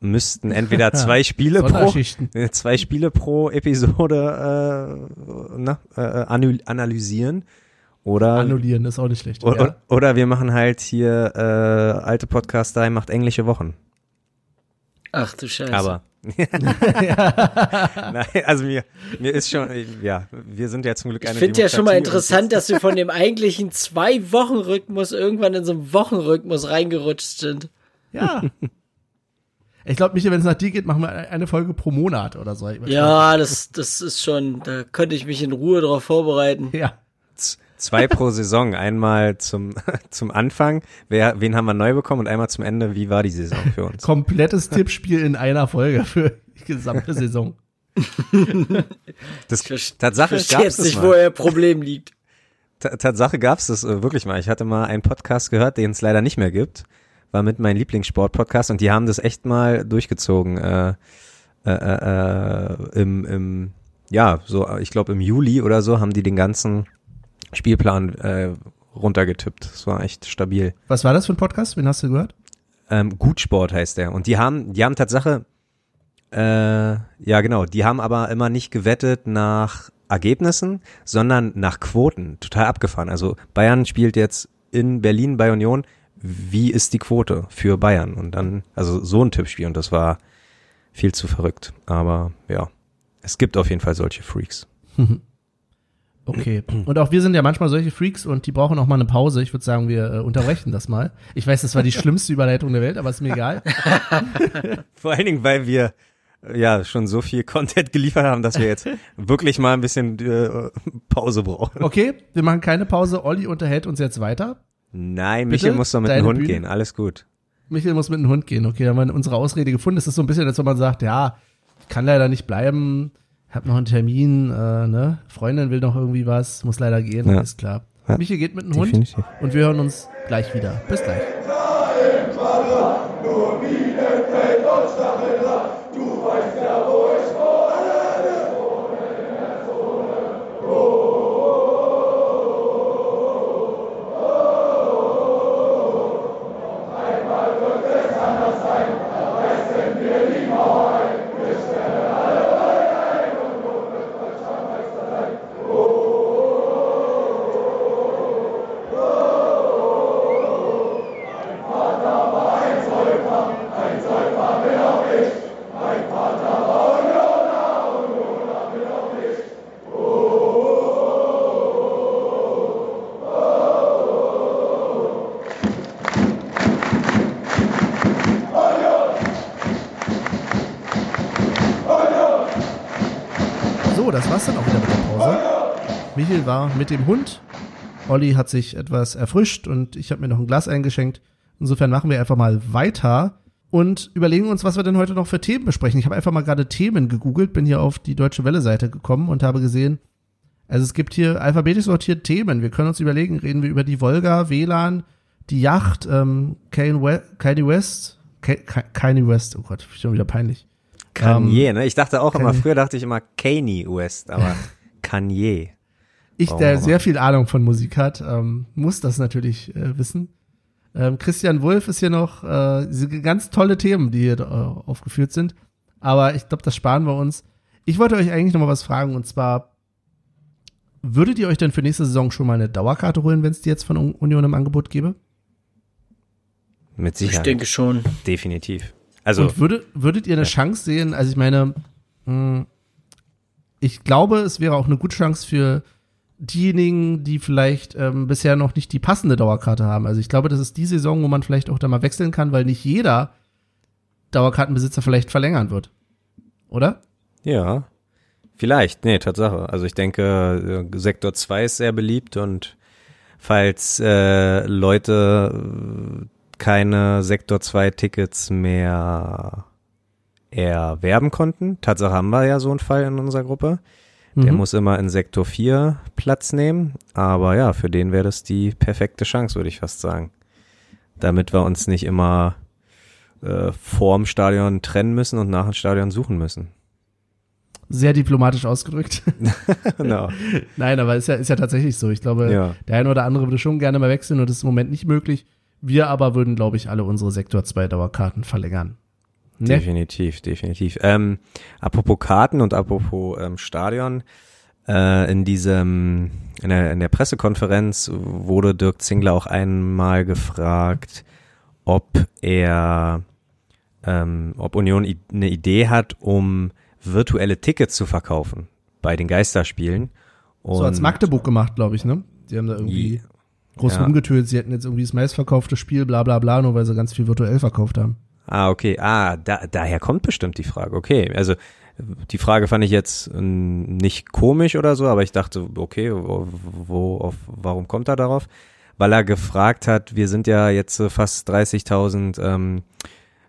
müssten entweder zwei Spiele pro äh, zwei Spiele pro Episode äh, na, äh, anal- analysieren oder Annullieren ist auch nicht schlecht. oder, ja. oder wir machen halt hier äh, alte Podcaster macht englische Wochen. Ach du Scheiße. Aber Nein, also mir, mir ist schon, ja, wir sind ja zum Glück ich eine finde ja schon mal interessant, dass wir von dem eigentlichen zwei Wochen Rhythmus irgendwann in so einen Wochenrhythmus reingerutscht sind. ja. Ich glaube, Michael, wenn es nach dir geht, machen wir eine Folge pro Monat oder so. Ich Ja, das, das ist schon, da könnte ich mich in Ruhe drauf vorbereiten. Ja. Z- Zwei pro Saison, einmal zum, zum Anfang, wer, wen haben wir neu bekommen und einmal zum Ende, wie war die Saison für uns? Komplettes Tippspiel in einer Folge für die gesamte Saison. Das, Ich Tatsache verstehe gab's jetzt nicht, mal. wo ihr Problem liegt. Ta- Tatsache gab's das äh, wirklich mal. Ich hatte mal einen Podcast gehört, den es leider nicht mehr gibt. War mit meinem Lieblingssport-Podcast und die haben das echt mal durchgezogen. Äh, äh, äh, äh, im, im, ja, so, ich glaube im Juli oder so haben die den ganzen Spielplan äh, runtergetippt. Das war echt stabil. Was war das für ein Podcast? Wen hast du gehört? Ähm, Gutsport heißt der. Und die haben, die haben Tatsache, äh, ja genau, die haben aber immer nicht gewettet nach Ergebnissen, sondern nach Quoten. Total abgefahren. Also Bayern spielt jetzt in Berlin bei Union. Wie ist die Quote für Bayern? Und dann, also so ein Tippspiel. Und das war viel zu verrückt. Aber ja, es gibt auf jeden Fall solche Freaks. Okay. Und auch wir sind ja manchmal solche Freaks und die brauchen auch mal eine Pause. Ich würde sagen, wir äh, unterbrechen das mal. Ich weiß, das war die schlimmste Überleitung der Welt, aber ist mir egal. Vor allen Dingen, weil wir äh, ja schon so viel Content geliefert haben, dass wir jetzt wirklich mal ein bisschen äh, Pause brauchen. Okay, wir machen keine Pause. Olli unterhält uns jetzt weiter. Nein, Bitte? Michael muss doch mit Deine dem Hund Bühne? gehen. Alles gut. Michael muss mit dem Hund gehen. Okay, haben wir unsere Ausrede gefunden. Es ist so ein bisschen, als wenn man sagt, ja, ich kann leider nicht bleiben, hab noch einen Termin, äh, ne? Freundin will noch irgendwie was, muss leider gehen, Ja. ist klar. Ja. Michael geht mit dem Hund und wir hören uns gleich wieder. Bis gleich. Das war's dann auch wieder mit der Pause. Michael war mit dem Hund. Olli hat sich etwas erfrischt und ich habe mir noch ein Glas eingeschenkt. Insofern machen wir einfach mal weiter und überlegen uns, was wir denn heute noch für Themen besprechen. Ich habe einfach mal gerade Themen gegoogelt, bin hier auf die Deutsche Welle-Seite gekommen und habe gesehen, also es gibt hier alphabetisch sortiert Themen. Wir können uns überlegen, reden wir über die Volga, WLAN, die Yacht, ähm, Kanye We- Kanye West, Ka- Ka- Kanye West, oh Gott, schon wieder peinlich. Kanye, ne? Ich dachte auch immer, Kanye. früher dachte ich immer Kanye West, aber Kanye. Ich, Warum der sehr viel Ahnung von Musik hat, ähm, muss das natürlich äh, wissen. Ähm, Christian Wulff ist hier noch, äh, diese ganz tolle Themen, die hier äh, aufgeführt sind. Aber ich glaube, das sparen wir uns. Ich wollte euch eigentlich noch mal was fragen und zwar, würdet ihr euch denn für nächste Saison schon mal eine Dauerkarte holen, wenn es die jetzt von Un- Union im Angebot gäbe? Mit Ich Sicherheit. denke schon. Definitiv. Also, und würdet, würdet ihr eine Ja. Chance sehen? Also ich meine, mh, ich glaube, es wäre auch eine gute Chance für diejenigen, die vielleicht ähm, bisher noch nicht die passende Dauerkarte haben. Also ich glaube, das ist die Saison, wo man vielleicht auch da mal wechseln kann, weil nicht jeder Dauerkartenbesitzer vielleicht verlängern wird. Oder? ja. Vielleicht, nee, Tatsache. Also ich denke, äh, Sektor 2 ist sehr beliebt und falls äh, Leute äh, keine Sektor 2 Tickets mehr erwerben konnten, Tatsache haben wir ja so einen Fall in unserer Gruppe, der Mhm. muss immer in Sektor 4 Platz nehmen, aber ja, für den wäre das die perfekte Chance, würde ich fast sagen. Damit wir uns nicht immer äh, vorm Stadion trennen müssen und nach dem Stadion suchen müssen. Sehr diplomatisch ausgedrückt. genau. Nein, aber ist ja, ist ja tatsächlich so. Ich glaube, Ja. der eine oder andere würde schon gerne mal wechseln und das ist im Moment nicht möglich. Wir aber würden, glaube ich, alle unsere Sektor 2 Dauerkarten verlängern. Ne? Definitiv, definitiv. Ähm, apropos Karten und apropos ähm, Stadion, äh, in diesem, in der, in der Pressekonferenz wurde Dirk Zingler auch einmal gefragt, ob er, ähm, ob Union eine Idee hat, um virtuelle Tickets zu verkaufen bei den Geisterspielen. So als Und- Magdeburg gemacht, glaube ich, ne? Die haben da irgendwie groß Ja. rumgetönt. Sie hätten jetzt irgendwie das meistverkaufte Spiel, bla bla bla, nur weil sie ganz viel virtuell verkauft haben. Ah, okay. Ah, da, daher kommt bestimmt die Frage. Okay, also die Frage fand ich jetzt ähm, nicht komisch oder so, aber ich dachte, okay, wo, wo auf, warum kommt er darauf? Weil er gefragt hat, wir sind ja jetzt äh, fast 30.000 ähm,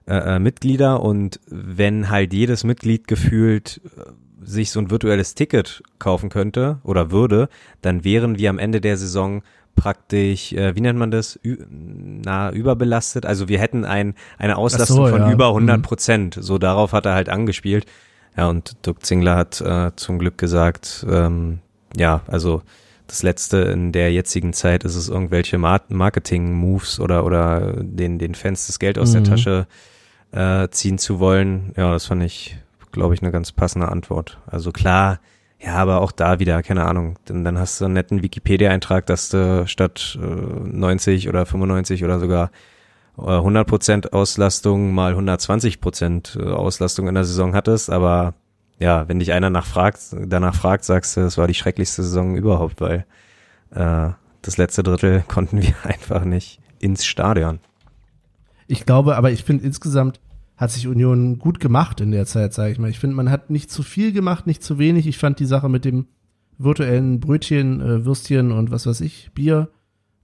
äh, äh, Mitglieder und wenn halt jedes Mitglied gefühlt äh, sich so ein virtuelles Ticket kaufen könnte oder würde, dann wären wir am Ende der Saison praktisch, äh, wie nennt man das, Ü na, überbelastet. Also wir hätten ein, eine Auslastung so, von ja. über 100 Mhm. Prozent. So darauf hat er halt angespielt. Ja, und Dirk Zingler hat äh, zum Glück gesagt, ähm, ja, also das letzte in der jetzigen Zeit ist es irgendwelche Mar Marketing-Moves oder, oder den, den Fans das Geld aus der Mhm. Tasche äh, ziehen zu wollen. Ja, das fand ich, glaube ich, eine ganz passende Antwort. Also klar, ja, aber auch da wieder, keine Ahnung, denn dann hast du einen netten Wikipedia-Eintrag, dass du statt äh, 90 oder 95 oder sogar 100% Auslastung mal 120% Auslastung in der Saison hattest, aber ja, wenn dich einer nach fragt, danach fragt, sagst du, es war die schrecklichste Saison überhaupt, weil äh, das letzte Drittel konnten wir einfach nicht ins Stadion. Ich glaube, aber ich finde insgesamt hat sich Union gut gemacht in der Zeit, sage ich mal. Ich finde, man hat nicht zu viel gemacht, nicht zu wenig. Ich fand die Sache mit dem virtuellen Brötchen, äh, Würstchen und was weiß ich, Bier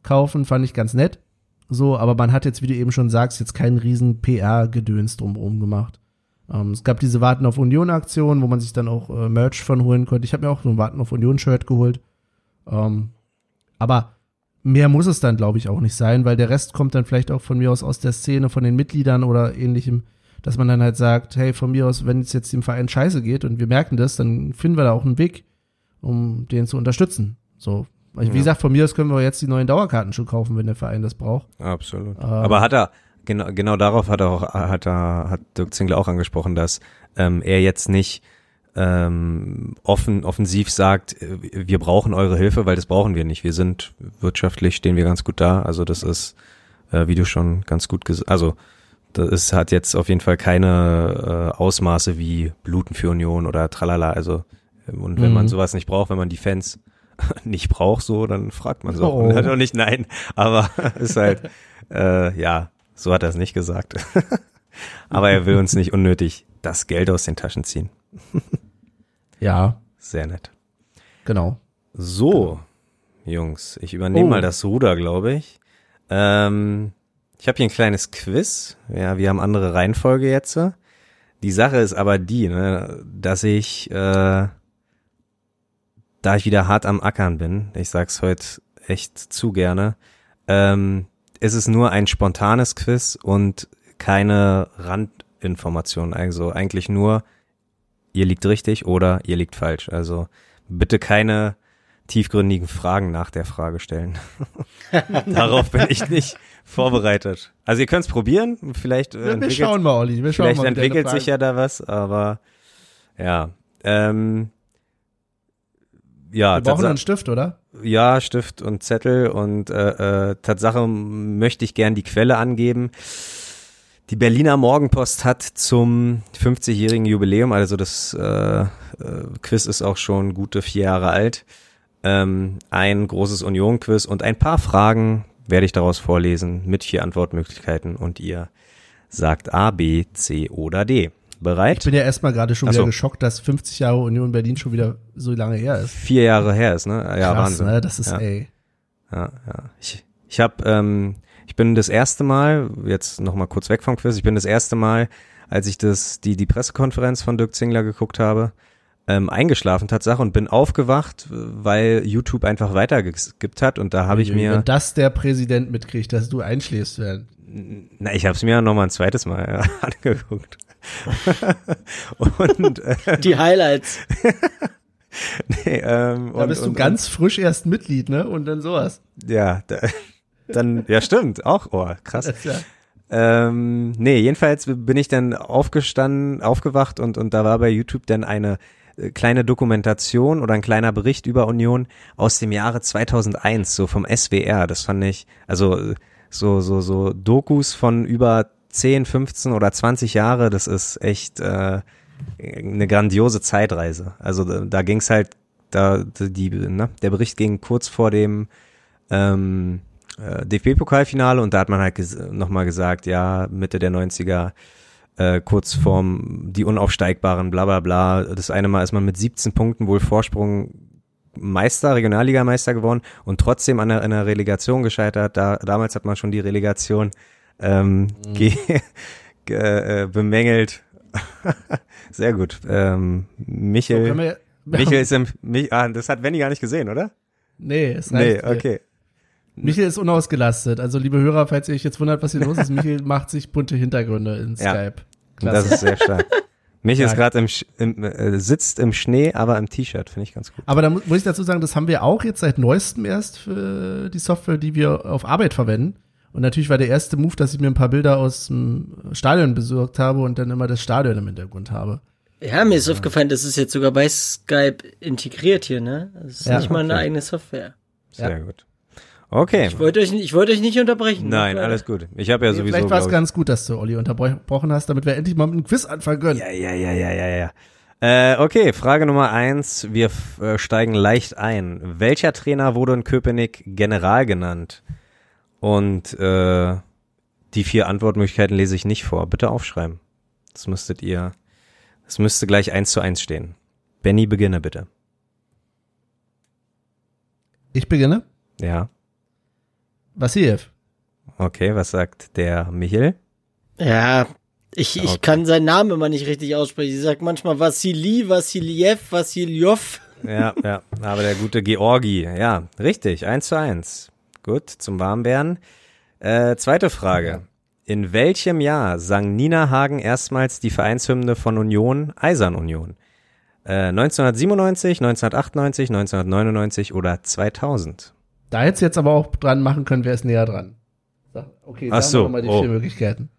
kaufen, fand ich ganz nett. So, aber man hat jetzt, wie du eben schon sagst, jetzt keinen riesen PR-Gedöns drumherum gemacht. Ähm, es gab diese Warten auf Union-Aktion, wo man sich dann auch äh, Merch von holen konnte. Ich habe mir auch so ein Warten auf Union-Shirt geholt. Ähm, aber mehr muss es dann, glaube ich, auch nicht sein, weil der Rest kommt dann vielleicht auch von mir aus aus der Szene, von den Mitgliedern oder ähnlichem, dass man dann halt sagt, hey, von mir aus, wenn es jetzt dem Verein scheiße geht und wir merken das, dann finden wir da auch einen Weg, um den zu unterstützen. So, also, wie Ja. gesagt, von mir aus können wir jetzt die neuen Dauerkarten schon kaufen, wenn der Verein das braucht. Absolut. Ähm. Aber hat er, genau, genau darauf hat er auch, hat er, hat Dirk Zingler auch angesprochen, dass ähm, er jetzt nicht ähm, offen, offensiv sagt, äh, wir brauchen eure Hilfe, weil das brauchen wir nicht. Wir sind wirtschaftlich, stehen wir ganz gut da. Also das ist, äh, wie du schon ganz gut gesagt, also das ist, hat jetzt auf jeden Fall keine äh, Ausmaße wie Bluten für Union oder tralala. Also ähm, und wenn Mhm. man sowas nicht braucht, wenn man die Fans nicht braucht, so, dann fragt man so. Oh. Und hat auch nicht nein, aber ist halt, äh, ja, so hat er es nicht gesagt. aber er will uns nicht unnötig das Geld aus den Taschen ziehen. Ja, Sehr nett. genau. So, Jungs, ich übernehme Oh. mal das Ruder, glaube ich. Ähm, ich habe hier ein kleines Quiz. Ja, wir haben andere Reihenfolge jetzt. Die Sache ist aber die, ne, dass ich, äh, da ich wieder hart am Ackern bin, ich sag's heute echt zu gerne, ähm, ist es nur ein spontanes Quiz und keine Randinformation. Also eigentlich nur, ihr liegt richtig oder ihr liegt falsch. Also bitte keine tiefgründigen Fragen nach der Frage stellen. Darauf bin ich nicht vorbereitet. Also ihr könnt es probieren, vielleicht äh, Wir, wir schauen mal, Olli. Wir schauen vielleicht mal, entwickelt sich ja da was, aber ja. Ähm, ja, Wir brauchen einen Stift, oder? ja, Stift und Zettel und äh, äh, Tatsache möchte ich gern die Quelle angeben. Die Berliner Morgenpost hat zum 50-jährigen Jubiläum, also das äh, äh, Quiz ist auch schon gute vier Jahre alt, ähm, ein großes Union-Quiz und ein paar Fragen werde ich daraus vorlesen mit vier Antwortmöglichkeiten und ihr sagt A, B, C oder D. Ich Bereit? bin ja erstmal gerade schon Ach wieder so. geschockt, dass 50 Jahre Union Berlin schon wieder so lange her ist. Vier Jahre her ist, ne? Ja, Krass, Wahnsinn. ne? Das ist, ja. ey. Ja, ja. Ich, ich habe, ähm, ich bin das erste Mal, jetzt noch mal kurz weg vom Quiz, ich bin das erste Mal, als ich das, die, die Pressekonferenz von Dirk Zingler geguckt habe, ähm, eingeschlafen Tatsache und bin aufgewacht, weil YouTube einfach weitergeskippt hat und da habe ich mir, Wenn das der Präsident mitkriegt, dass du einschläfst, werden. na, ich habe es mir noch mal ein zweites Mal äh, angeguckt. und äh, Die Highlights. nee, ähm, Da und, bist du und, ganz frisch erst Mitglied, ne? Und dann sowas. ja, da, dann, ja stimmt, auch, oh, krass. Ja, Ähm, nee, jedenfalls bin ich dann aufgestanden, aufgewacht und, und da war bei YouTube dann eine kleine Dokumentation oder ein kleiner Bericht über Union aus dem Jahre 2001, so vom SWR. Das fand ich, also äh, so, so, so Dokus von über 10, 15 oder 20 Jahre, das ist echt äh, eine grandiose Zeitreise. Also da, da ging's halt, da die, ne, der Bericht ging kurz vor dem ähm, äh, DFB-Pokalfinale und da hat man halt ges nochmal gesagt, ja, Mitte der 90er, äh, kurz vorm die Unaufsteigbaren, bla bla bla. Das eine Mal ist man mit 17 Punkten wohl Vorsprung Meister, Regionalligameister geworden und trotzdem an der, an der Relegation gescheitert. Da, damals hat man schon die Relegation ähm, ge ge äh, bemängelt. Sehr gut. Ähm, so, Michel, können wir, Michel ist im, Mich, ah, das hat Wendy gar nicht gesehen, oder? Nee, es Nee, reicht. mir. okay. Michael ist unausgelastet. Also, liebe Hörer, falls ihr euch jetzt wundert, was hier los ist, Michael macht sich bunte Hintergründe in Ja. Skype. Das Klasse. ist sehr stark. Michel ist Ja. gerade im, im äh, sitzt im Schnee, aber im T-Shirt, finde ich ganz gut. Aber da mu muss ich dazu sagen, das haben wir auch jetzt seit neuestem erst für die Software, die wir auf Arbeit verwenden. Und natürlich war der erste Move, dass ich mir ein paar Bilder aus dem Stadion besorgt habe und dann immer das Stadion im Hintergrund habe. Ja, mir ist aufgefallen, das ist jetzt sogar bei Skype integriert hier, ne? Das ist Ja, nicht mal eine okay. eigene Software. Sehr Ja. gut. Okay. Ich wollte euch, nicht- ich wollte euch nicht unterbrechen. Nein, Macht alles gut. Ich habe ja Nee, sowieso. Vielleicht war es ganz gut, dass du Olli unterbrochen hast, damit wir endlich mal mit einem Quiz anfangen können. Ja, ja, ja, ja, ja, ja. Äh, okay, Frage Nummer eins. Wir äh, steigen leicht ein. Welcher Trainer wurde in Köpenick General genannt? Und äh, die vier Antwortmöglichkeiten lese ich nicht vor. Bitte aufschreiben. Das müsstet ihr. Das müsste gleich eins zu eins stehen. Benny, beginne bitte. Ich beginne. Ja. Vassiljev. Okay, was sagt der Michel? Ja, ich, ich Okay. kann seinen Namen immer nicht richtig aussprechen. Ich sag manchmal Vassili, Vassiljev, Vassiljov. Ja, ja, aber der gute Georgi. Ja, richtig, eins zu eins. Gut, zum Warmwerden. Äh, zweite Frage. In welchem Jahr sang Nina Hagen erstmals die Vereinshymne von Union, Eisern Union? Äh, 1997, 1998, 1999 oder 2000? Da hättest du jetzt aber auch dran machen können, wer ist näher dran. Sag- Okay, Ach sagen so, wir mal die oh. vier Möglichkeiten.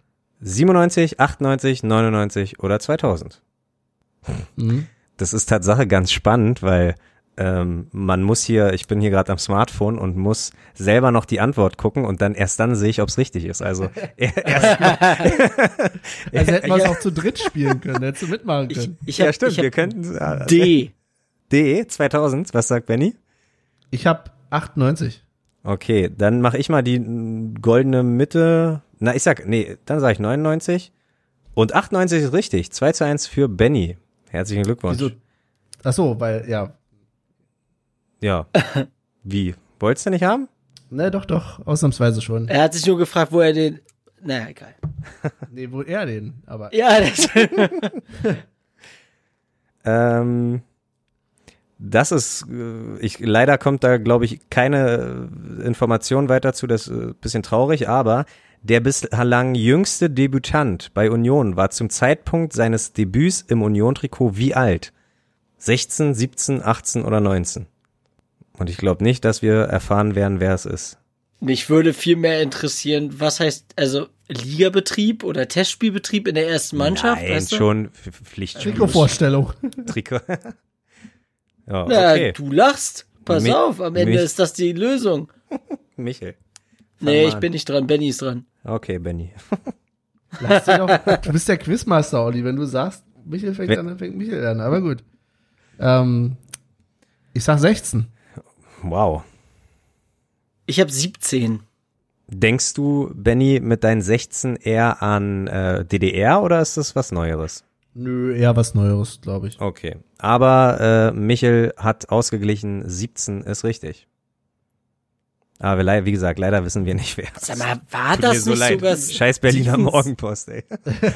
97, 98, 99 oder 2000? Mhm. Das ist Tatsache ganz spannend, weil ähm, man muss hier, ich bin hier gerade am Smartphone und muss selber noch die Antwort gucken und dann erst dann sehe ich, ob es richtig ist. Also erst Also hätten wir es auch zu dritt spielen können, hättest du mitmachen Ich, können. ich ja hab, stimmt, ich wir könnten äh, D. D 2000. Was sagt Benny? Ich habe 98. Okay, dann mache ich mal die goldene Mitte. Na, ich sag, nee, dann sage ich 99. Und 98 ist richtig. 2 zu 1 für Benny. Herzlichen Glückwunsch. Wieso? Ach so, weil, ja. Ja. Wie? Wolltest du nicht haben? Ne, doch, doch, ausnahmsweise schon. Er hat sich nur gefragt, wo er den. Naja, egal. Nee, wohl eher den, aber. Ja, das, Ähm, das ist, äh, ich, leider kommt da, glaube ich, keine äh, Information weiter zu, das ist ein bisschen traurig, aber der bislang jüngste Debütant bei Union war zum Zeitpunkt seines Debüts im Union-Trikot wie alt? 16, 17, 18 oder 19? Und ich glaube nicht, dass wir erfahren werden, wer es ist. mich würde viel mehr interessieren, was heißt, also Ligabetrieb oder Testspielbetrieb in der ersten Mannschaft? Nein, weißt du? schon Pflichtspiel. Trikotvorstellung. Trikot. Ja, Na, okay. du lachst. Pass Mi- auf, am Ende mich- ist das die Lösung. Michel. Nee, ich an. bin nicht dran, Benny ist dran. Okay, Benny. Lass dich doch, du bist der Quizmaster, Olli. Wenn du sagst, Michael fängt Wenn- an, dann fängt Michael an. Aber gut. Ähm, ich sag 16. Wow. Ich habe 17. Denkst du, Benny, mit deinen 16 eher an äh, DDR oder ist das was Neueres? Nö, eher was Neueres, glaube ich. Okay. Aber äh, Michel hat ausgeglichen, 17 ist richtig. Aber wir, wie gesagt, leider wissen wir nicht, wer. es Sag ist. mal, war Tut das so nicht leid. sogar Scheiß Berliner Stevens- Morgenpost, ey.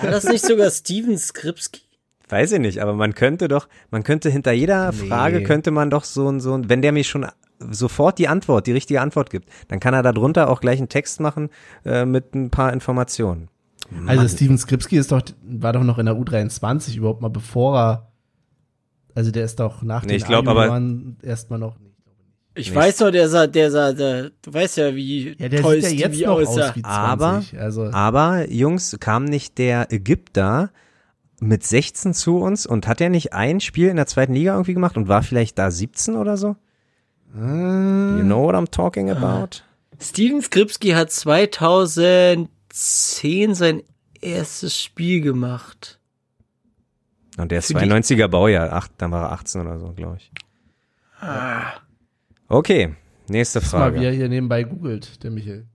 War das nicht sogar Steven Skripski? Weiß ich nicht, aber man könnte doch, man könnte hinter jeder Nee. Frage könnte man doch so ein, so ein, wenn der mir schon sofort die Antwort, die richtige Antwort gibt, dann kann er darunter auch gleich einen Text machen äh, mit ein paar Informationen. Also Steven Skripski ist doch, war doch noch in der U23 überhaupt mal bevor er, also der ist doch nach Nee, den ich glaub aber- erstmal noch nicht. Ich Nicht. weiß noch, der sah, der sah, der, du weißt ja, wie Ja, der toll sieht ja jetzt noch aussah. aus wie 20. Aber- also, Aber Jungs, kam nicht der Ägypter mit 16 zu uns und hat er nicht ein Spiel in der zweiten Liga irgendwie gemacht und war vielleicht da 17 oder so? äh, You know what I'm talking about? Steven Skripski hat 2010 sein erstes Spiel gemacht. Und der ist Für die- 92er Baujahr, acht, dann war er 18 oder so, glaube ich. Okay, nächste das mal, wie Frage. er hier nebenbei googelt, der Michael.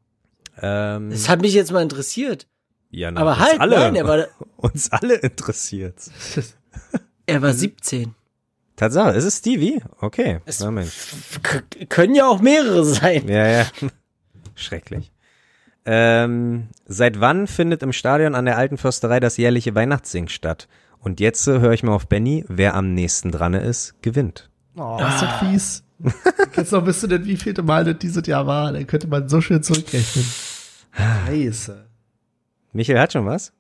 Ähm, Das hat mich jetzt mal interessiert. ja, na, Aber uns halt, alle, nein, er war, uns alle interessiert. er war 17. Tatsache, ist es Stevie? Okay, Es- na Mensch. K können ja auch mehrere sein. Ja, ja. Schrecklich. Ähm, seit wann findet im Stadion an der Alten Försterei das jährliche Weihnachtssing statt? Und jetzt äh, höre ich mal auf Benny, wer am nächsten dran ist, gewinnt. Oh, ist das fies. Jetzt noch wisst du denn, wie vielte Mal das dieses Jahr war? Dann könnte man so schön zurückrechnen. Scheiße. Michael hat schon was?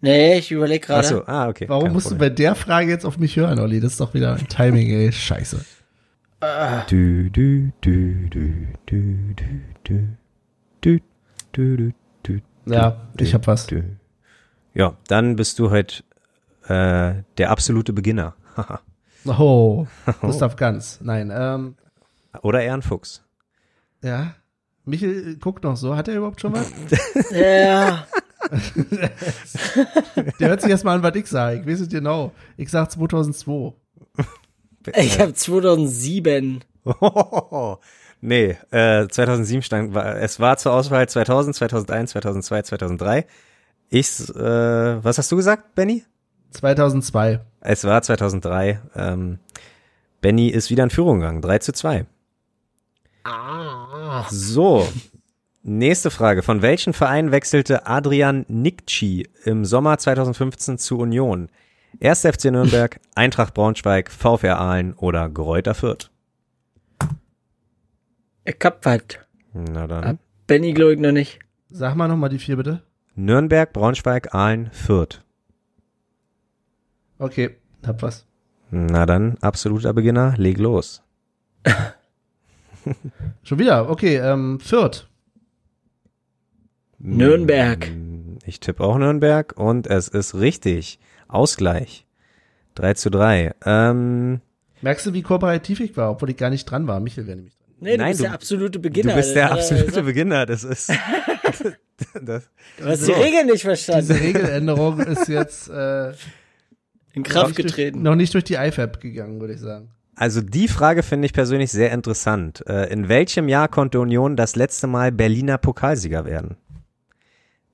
Nee, ich überlege gerade. Achso, ah, okay. Warum kein musst du Problem. bei der Frage jetzt auf mich hören, Olli? Das ist doch wieder ein Timing, ey. Scheiße. Du, du, du, du, du, du, du, du, du, du, du, Ja, ich hab was. du. Ja, dann bist du heute äh, der absolute Beginner. Oh, Gustav Ganz. Nein, ähm, Oder eher ein Fuchs. ja. Michel guckt noch so. Hat er überhaupt schon was? Ja. Der hört sich erstmal an, was ich sage. Ich weiß es genau. Ich sag 2002. Ich habe 2007. nee, äh, 2007 stand, war, es war zur Auswahl 2000, 2001, 2002, 2003. Ich, äh, was hast du gesagt, Benny? 2002. Es war 2003. Ähm, Benny ist wieder in Führung gegangen, 3 zu 2. Ah. So, nächste Frage. Von welchem Verein wechselte Adrian Nikci im Sommer 2015 zu Union? 1. FC Nürnberg, Eintracht Braunschweig, VfR Aalen oder Greuther Fürth? Ich hab was. Na dann. Ab Benny glaube ich noch nicht. Sag mal nochmal die vier bitte. Nürnberg, Braunschweig, Aalen, Fürth. Okay, hab was. Na dann, absoluter Beginner, leg los. Schon wieder. Okay, ähm, Fürth. Nürnberg. Ich tippe auch Nürnberg und es ist richtig. Ausgleich. 3 zu 3. Ähm, Merkst du, wie kooperativ ich war, obwohl ich gar nicht dran war? Michel wäre nämlich dran. Nee, du Nein, bist du- der absolute Beginner. du bist der er absolute. Beginner. Das ist. das, Du hast So. die Regeln nicht Diese verstanden. Regeländerung ist jetzt äh, In Kraft nicht durch, getreten. noch nicht durch die IFAB gegangen, würde ich sagen. Also die Frage finde ich persönlich sehr interessant. Äh, In welchem Jahr konnte Union das letzte Mal Berliner Pokalsieger werden?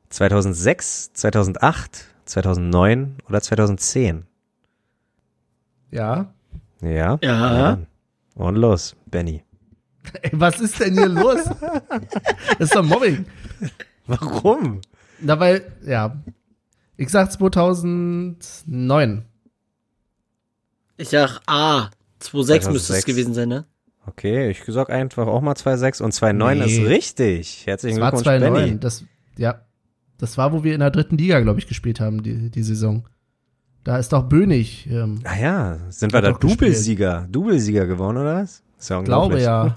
2006, 2008, 2009 oder 2010? Ja. Ja. Ja. Und los, Benny. Ey, was ist denn hier los? Das ist doch Mobbing. Warum? Na, weil, ja. Ich sag 2009. Ich sag A. 2,6 müsste es 2006. gewesen sein, ne? Okay, ich sag einfach auch mal 2,6 und 2,9 Nee. ist richtig. Herzlichen Das war Glückwunsch, 2009. Benny. Das, ja. Das war, wo wir in der dritten Liga, glaube ich, gespielt haben, die, die Saison. Da ist doch Bönig, ähm, Ah ja, sind wir da. Doublesieger, Doublesieger geworden oder was? Ist ja glaube unglaublich. ja.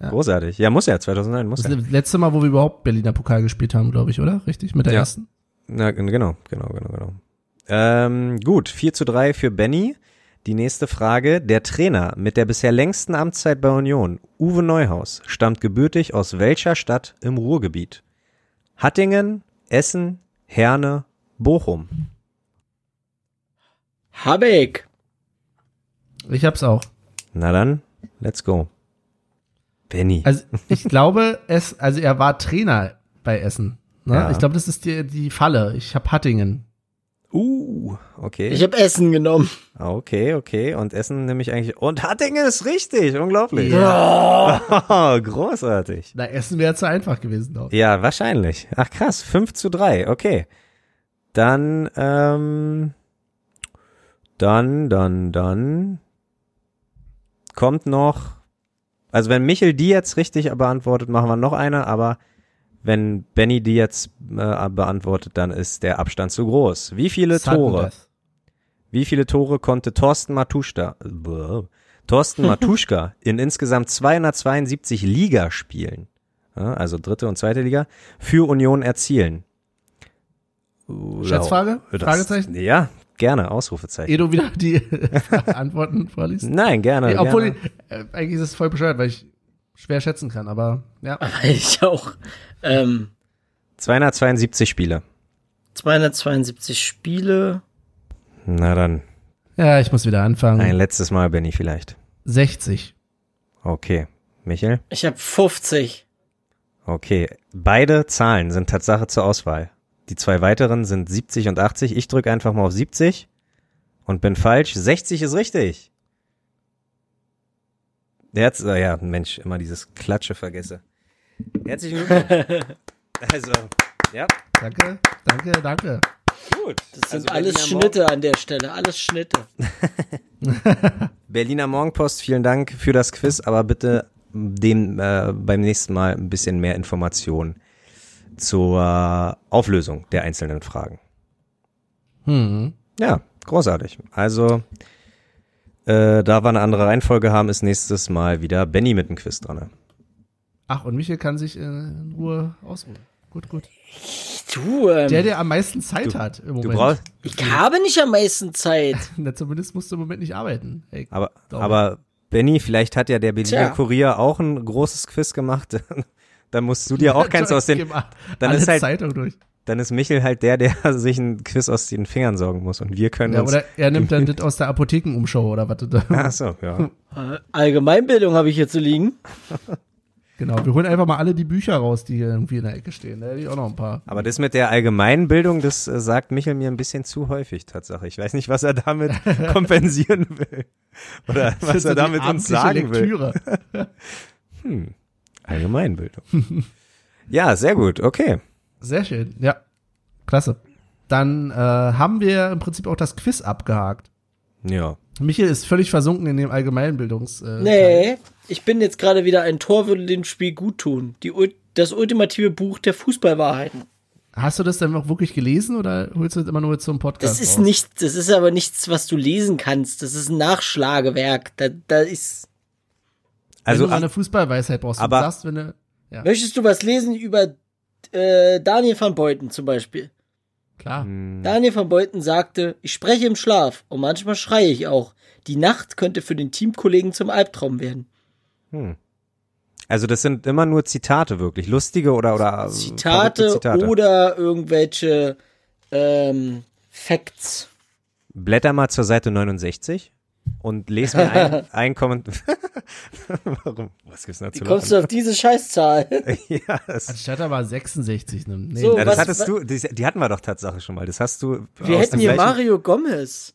Großartig. Ja, muss ja, 2009 muss Das ja. ist das letzte Mal, wo wir überhaupt Berliner Pokal gespielt haben, glaube ich, oder? Richtig? Mit der Ja. ersten? Na, genau, genau, genau, genau. Ähm, gut, 4 zu 3 für Benny. Die nächste Frage. Der Trainer mit der bisher längsten Amtszeit bei Union, Uwe Neuhaus, stammt gebürtig aus welcher Stadt im Ruhrgebiet? Hattingen, Essen, Herne, Bochum. Habeck. Ich hab's auch. Na dann, let's go. Benny. Also ich glaube, es, also er war Trainer bei Essen. Ne? Ja. Ich glaube, das ist die, die Falle. Ich habe Hattingen. Uh, okay. Ich habe Essen genommen. Ah, Okay, okay. Und Essen nämlich eigentlich. Und Hattingen ist richtig. Unglaublich. Ja. Großartig. Na, Essen wäre zu einfach gewesen, glaube ich. Ja, wahrscheinlich. Ach krass, 5 zu 3, okay. Dann, ähm, dann, dann, dann kommt noch, also wenn Michel die jetzt richtig beantwortet, machen wir noch eine, aber wenn Benny die jetzt äh, beantwortet, dann ist der Abstand zu groß. Wie viele Sudden Tore, wie viele Tore konnte Thorsten Matuschka, äh, Thorsten Matuschka in insgesamt 272 Ligaspielen, ja, also dritte und zweite Liga, für Union erzielen? Schätzfrage? Das- Fragezeichen? Ja, gerne, Ausrufezeichen. Ehe du wieder die Antworten vorliest. Nein, gerne. Nee, obwohl, gerne. äh, eigentlich ist es voll bescheuert, weil ich schwer schätzen kann, aber ja. Ich auch. Ähm, 272 Spiele. 272 Spiele. Na dann, Ja, ich muss wieder anfangen. ein letztes Mal, Benny, vielleicht. 60. Okay. Michel? Ich habe 50. Okay. Beide Zahlen sind Tatsache zur Auswahl. Die zwei weiteren sind 70 und 80. Ich drücke einfach mal auf 70 und bin falsch. 60 ist richtig. Herz, äh, ja, Mensch, immer dieses Klatsche vergesse. Herzlichen Glückwunsch. also, ja, Danke, danke, danke. gut. Das sind Also alles Berliner Schnitte an der Stelle. Alles Schnitte. Berliner Morgenpost, vielen Dank für das Quiz, aber bitte dem äh, beim nächsten Mal ein bisschen mehr Informationen zur Auflösung der einzelnen Fragen. Hm. Ja, großartig. Also, äh, da wir eine andere Reihenfolge haben, ist nächstes Mal wieder Benny mit dem Quiz dran. Ach, und Michael kann sich äh, in Ruhe ausruhen. Gut, gut. Du, ähm, Der, der am meisten Zeit hat im Moment. Du brauchst, ich habe nicht am meisten Zeit. Na, zumindest musst du im Moment nicht arbeiten. Ey, aber, aber Benny, vielleicht hat ja der Berliner. Kurier auch ein großes Quiz gemacht. dann musst du dir auch keins aus den, dann Alle ist halt, Zeitung durch. dann ist Michel halt der, der sich ein Quiz aus den Fingern sorgen muss und wir können Ja, uns. oder er nimmt dann das aus der Apothekenumschau oder was. Ach so, ja. Äh, Allgemeinbildung habe ich hier zu liegen. Genau, wir holen einfach mal alle die Bücher raus, die hier irgendwie in der Ecke stehen. Da hätte ich auch noch ein paar. Aber das mit der Allgemeinbildung, das äh, sagt Michel mir ein bisschen zu häufig, Tatsache. Ich weiß nicht, was er damit kompensieren will. Oder was er damit uns sagen will. Lektüre. Allgemeinbildung. ja, sehr gut, okay. Sehr schön, ja. Klasse. Dann äh, haben wir im Prinzip auch das Quiz abgehakt. Ja. Michael ist völlig versunken in dem Allgemeinbildungs. Äh, Teil. Nee, ich bin jetzt gerade wieder ein Tor würde dem Spiel gut tun. Die, das ultimative Buch der Fußballwahrheiten. Hast du das denn auch wirklich gelesen oder holst du das immer nur zum Podcast? Das ist raus? nichts, das ist aber nichts, was du lesen kannst. Das ist ein Nachschlagewerk. Da, da ist. Also, wenn du eine Fußballweisheit brauchst, aber- du sagst, wenn du. Ja, Möchtest du was lesen über äh, Daniel van Beuten zum Beispiel? klar. hm, Daniel van Beuten sagte, ich spreche im Schlaf und manchmal schreie ich auch. Die Nacht könnte für den Teamkollegen zum Albtraum werden. also das sind immer nur Zitate wirklich, lustige oder oder äh, Zitate, Zitate. oder irgendwelche ähm, Facts. Blätter mal zur Seite 69 und lese mir ein, ein Kommentar. Warum? Was gibt's da Wie zu kommst lachen? du auf diese Scheißzahl? ja, das, Anstatt aber 66 nimmt. Nee, So, ja, das was- hattest was- du, die, die hatten wir doch Tatsache schon mal. Das hast du. Wir aus hätten dem hier gleichen- Mario Gomez.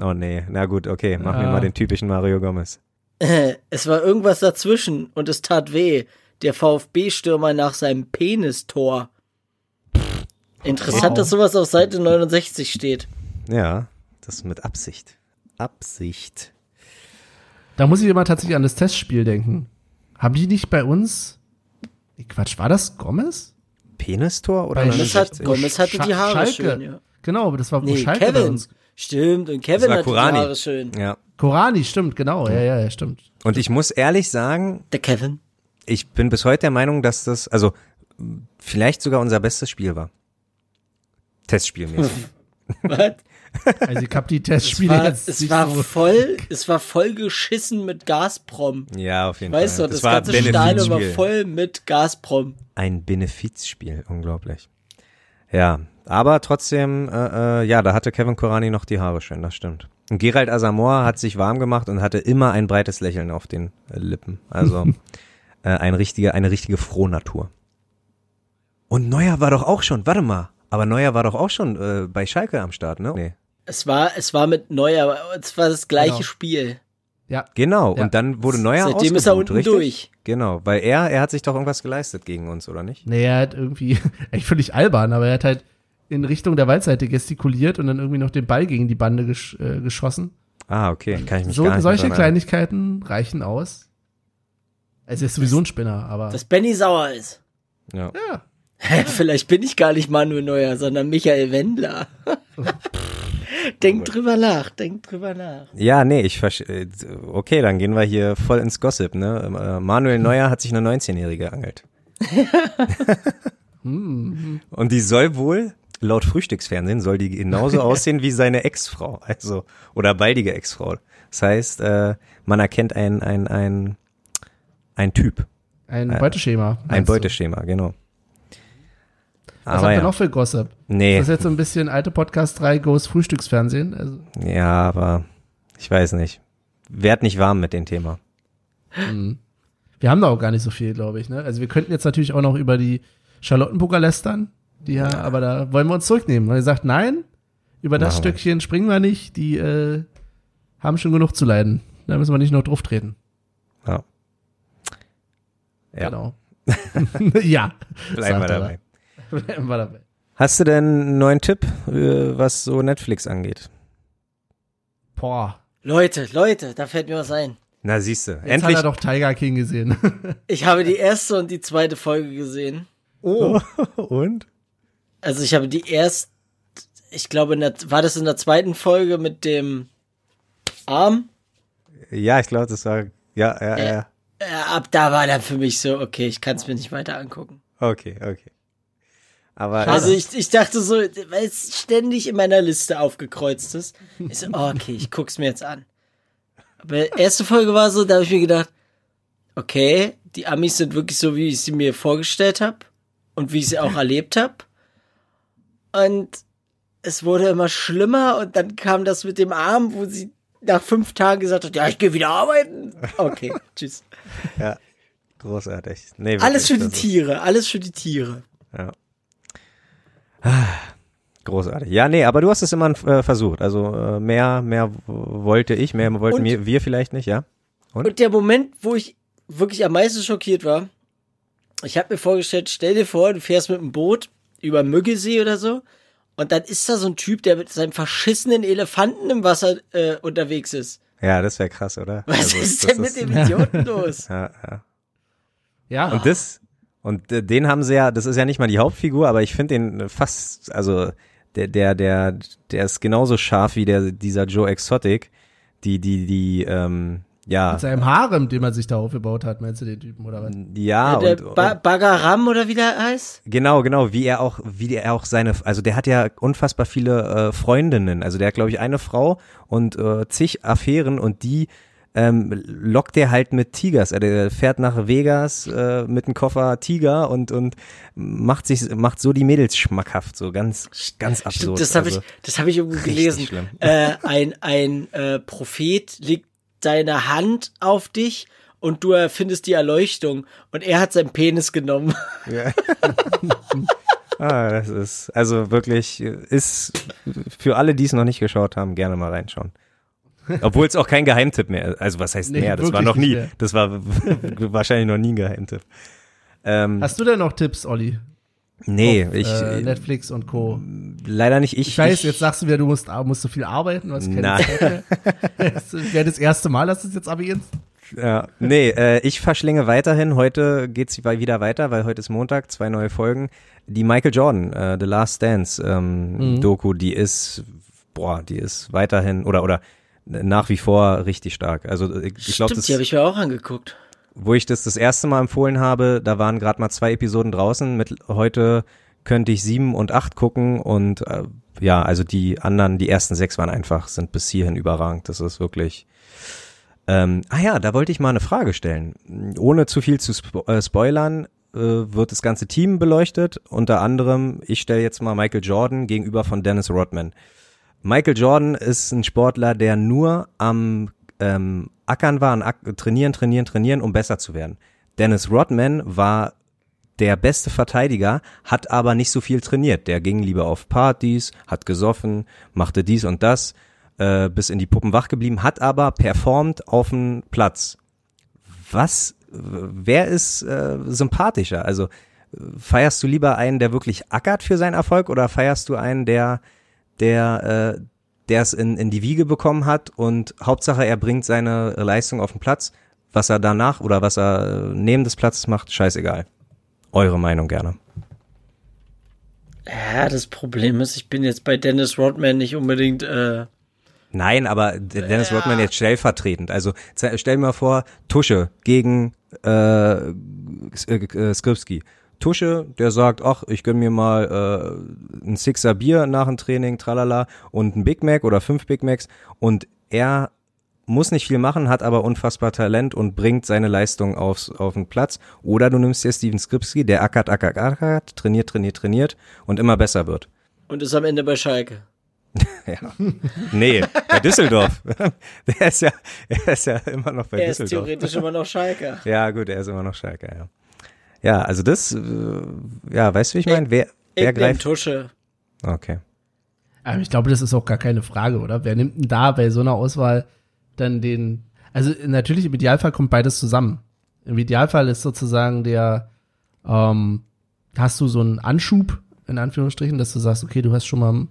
Oh nee, na gut, okay, machen wir Ja. mal den typischen Mario Gomez. Es war irgendwas dazwischen und es tat weh. Der VfB-Stürmer nach seinem Penistor. Interessant, Wow. dass sowas auf Seite 69 steht. Ja, das mit Absicht. Absicht. Da muss ich immer tatsächlich an das Testspiel denken. Haben die nicht bei uns. Quatsch, war das Gomez? Penistor oder Bei Gomez, hat, 69? Gomez hatte Scha- die Haare Schalke. schön, ja. Genau, aber das war Nee, Schalke bei Kevin. uns. Stimmt, und Kevin Kurani. die Haare schön. Ja. Korani, stimmt, genau. Ja, ja, ja, stimmt. Und ich muss ehrlich sagen, Der Kevin. ich bin bis heute der Meinung, dass das, also vielleicht sogar unser bestes Spiel war. Testspielmäßig. Was? Also ich hab die Es Testspiele war, jetzt es war so. voll, es war voll geschissen mit Gazprom. ja, auf jeden Weißt Fall. du, das, war ganze Stadion war voll mit Gazprom. Ein Benefizspiel, unglaublich. Ja, aber trotzdem, äh, äh, ja, da hatte Kevin Korani noch die Haare schön, das stimmt. Und Gerald Asamoah hat sich warm gemacht und hatte immer ein breites Lächeln auf den äh, Lippen. Also äh, ein richtige, eine richtige Frohnatur. Und Neuer war doch auch schon, warte mal, aber Neuer war doch auch schon äh, bei Schalke am Start, ne? Nee. Es war, es war mit Neuer, es war das gleiche Genau. Spiel. Ja, Genau, Ja. und dann wurde Neuer Seitdem ist er unten richtig? durch. Genau, weil er, er hat sich doch irgendwas geleistet gegen uns, oder nicht? nee, er hat irgendwie, echt völlig albern, aber er hat halt in Richtung der Waldseite gestikuliert und dann irgendwie noch den Ball gegen die Bande gesch äh, geschossen. Ah, okay, kann ich mich So, gar nicht solche. Kleinigkeiten reichen aus. Es ist sowieso ein Spinner, aber. Dass Benny sauer ist. Ja. ja. Vielleicht bin ich gar nicht Manuel Neuer, sondern Michael Wendler. denk drüber nach, denk drüber nach. Ja, nee, ich verstehe. äh, Okay, dann gehen wir hier voll ins Gossip, ne? Äh, Manuel Neuer hat sich eine 19-Jährige angelt. Und die soll wohl, laut Frühstücksfernsehen, soll die genauso aussehen wie seine Ex-Frau, also, oder baldige Ex-Frau. Das heißt, äh, man erkennt ein, ein, ein, ein Typ, Ein Beuteschema. ein meinst du? Beuteschema, genau. Was Aber habt ihr ja. noch für Gossip? Nee, Das ist jetzt so ein bisschen alte Podcast 3 Goes Frühstücksfernsehen. Also, ja, aber ich weiß nicht. Werd nicht warm mit dem Thema. wir haben da auch gar nicht so viel, glaube ich. Ne? Also wir könnten jetzt natürlich auch noch über die Charlottenburger lästern. Die ja, aber da wollen wir uns zurücknehmen. Weil ihr sagt, nein, über das Machen wir. Stückchen springen wir nicht. Die äh, haben schon genug zu leiden. Da müssen wir nicht noch drauf treten. Ja. Ja, Genau. ja. bleiben wir dabei. da. Wir dabei. Hast du denn einen neuen Tipp, äh, was so Netflix angeht? Boah. Leute, Leute, da fällt mir was ein. Na, siehst du, endlich. hat er doch Tiger King gesehen. Ich habe die erste und die zweite Folge gesehen. oh. Und? Also ich habe die erste, ich glaube, in der, war das in der zweiten Folge mit dem Arm? Ja, ich glaube, das war. Ja, ja, Äh. ja. Äh, ab da war dann für mich so, okay, ich kann es mir nicht weiter angucken. Okay, okay. Aber Also ich, ich dachte so, weil es ständig in meiner Liste aufgekreuzt ist. Ich so, oh, okay, ich guck's mir jetzt an. Aber erste Folge war so, da habe ich mir gedacht, okay, die Amis sind wirklich so, wie ich sie mir vorgestellt habe und wie ich sie auch erlebt habe. Und es wurde immer schlimmer und dann kam das mit dem Arm, wo sie nach fünf Tagen gesagt hat, ja, ich gehe wieder arbeiten. Okay, tschüss. Ja, großartig. Nee, Alles für die Tiere, alles für die Tiere. Ja. Ah, Großartig. Ja, nee, aber du hast es immer äh, versucht. Also äh, mehr, mehr wollte ich, mehr wollten Und- wir, wir vielleicht nicht, ja? Und? Und der Moment, wo ich wirklich am meisten schockiert war, ich habe mir vorgestellt, stell dir vor, du fährst mit dem Boot über Müggesee oder so und dann ist da so ein Typ, der mit seinem verschissenen Elefanten im Wasser äh, unterwegs ist. Ja, das wäre krass, oder? Was Also, ist denn mit dem Idioten los? Ja, ja. Ja. Und das, und äh, den haben sie ja, das ist ja nicht mal die Hauptfigur, aber ich finde den fast, also der, der, der, der ist genauso scharf wie der, dieser Joe Exotic, die, die, die, ähm, ja, Mit seinem Harem, den man sich da aufgebaut hat, meinst du den Typen oder was? ja, der und, ba Bagaram oder wie der heißt? genau, genau, wie er auch, wie er auch seine, also der hat ja unfassbar viele äh, Freundinnen, also der hat glaube ich eine Frau und äh, zig Affären und die ähm, lockt er halt mit Tigers. Er der fährt nach Vegas äh, mit einem Koffer Tiger und und macht sich macht so die Mädels schmackhaft, so ganz ganz absurd. Stimmt, das habe also, ich, das habe ich irgendwo gelesen. Äh, ein ein äh, Prophet legt seine Hand auf dich und du erfindest die Erleuchtung und er hat seinen Penis genommen. Ja. ah, das ist also wirklich ist für alle, die es noch nicht geschaut haben, gerne mal reinschauen. Obwohl es auch kein Geheimtipp mehr ist. Also was heißt Nee, mehr? Das war noch nie. Das war wahrscheinlich noch nie ein Geheimtipp. Ähm, Hast du denn noch Tipps, Olli? nee, auf, ich äh, Netflix und Co. leider nicht. Ich, Ich weiß, jetzt sagst du wieder, du musst, musst so viel arbeiten, du hast keine Nein. Zeit mehr. Das wäre das erste Mal, dass du es jetzt erwähnst. Ja, nee, äh, ich verschlinge weiterhin. Heute geht's wieder weiter, weil heute ist Montag, zwei neue Folgen. Die Michael Jordan, äh, The Last Dance ähm, Mhm. Doku, die ist, boah, die ist weiterhin oder oder nach wie vor richtig stark. Also ich, ich glaube, die habe ich mir auch angeguckt. wo ich das das erste Mal empfohlen habe, da waren gerade mal zwei Episoden draußen. Mit heute könnte ich sieben und acht gucken und äh, ja, also die anderen, die ersten sechs waren einfach, sind bis hierhin überragend. Das ist wirklich. Ähm, ah ja, da wollte ich mal eine Frage stellen. Ohne zu viel zu spo äh, spoilern, äh, wird das ganze Team beleuchtet. Unter anderem, ich stelle jetzt mal Michael Jordan gegenüber von Dennis Rodman. Michael Jordan ist ein Sportler, der nur am ähm, Ackern war, an trainieren, trainieren, trainieren, um besser zu werden. Dennis Rodman war der beste Verteidiger, hat aber nicht so viel trainiert. Der ging lieber auf Partys, hat gesoffen, machte dies und das, äh, bis in die Puppen wach geblieben, hat aber performt auf dem Platz. Was, wer ist äh, sympathischer? Also äh, feierst du lieber einen, der wirklich ackert für seinen Erfolg oder feierst du einen, der der äh, der es in, in die Wiege bekommen hat und Hauptsache er bringt seine Leistung auf den Platz, was er danach oder was er äh, neben des Platzes macht, scheißegal. Eure Meinung gerne. Ja, das Problem ist, ich bin jetzt bei Dennis Rodman nicht unbedingt, äh, Nein, aber Dennis Rodman jetzt stellvertretend. Also stell dir mal vor, Tusche gegen äh, äh, äh, Skripski. Tusche, der sagt, ach, ich gönn mir mal äh, ein Sixer Bier nach dem Training, tralala, und ein Big Mac oder fünf Big Macs. Und er muss nicht viel machen, hat aber unfassbar Talent und bringt seine Leistung aufs, auf den Platz. Oder du nimmst dir Steven Skripski, der ackert, ackert, ackert, trainiert, trainiert, trainiert und immer besser wird. und ist am Ende bei Schalke. Ja. Nee, bei Düsseldorf. Der ist ja, er ist ja immer noch bei er ist Düsseldorf. theoretisch immer noch Schalke. Ja, gut, er ist immer noch Schalke, ja. Ja, also das, äh, ja, weißt du, wie ich meine? Wer, Ich wer nehm greift? Tusche. Okay. Aber ich glaube, das ist auch gar keine Frage, oder? Wer nimmt denn da bei so einer Auswahl dann den, also natürlich im Idealfall kommt beides zusammen. Im Idealfall ist sozusagen der, ähm, hast du so einen Anschub, in Anführungsstrichen, dass du sagst, okay, du hast schon mal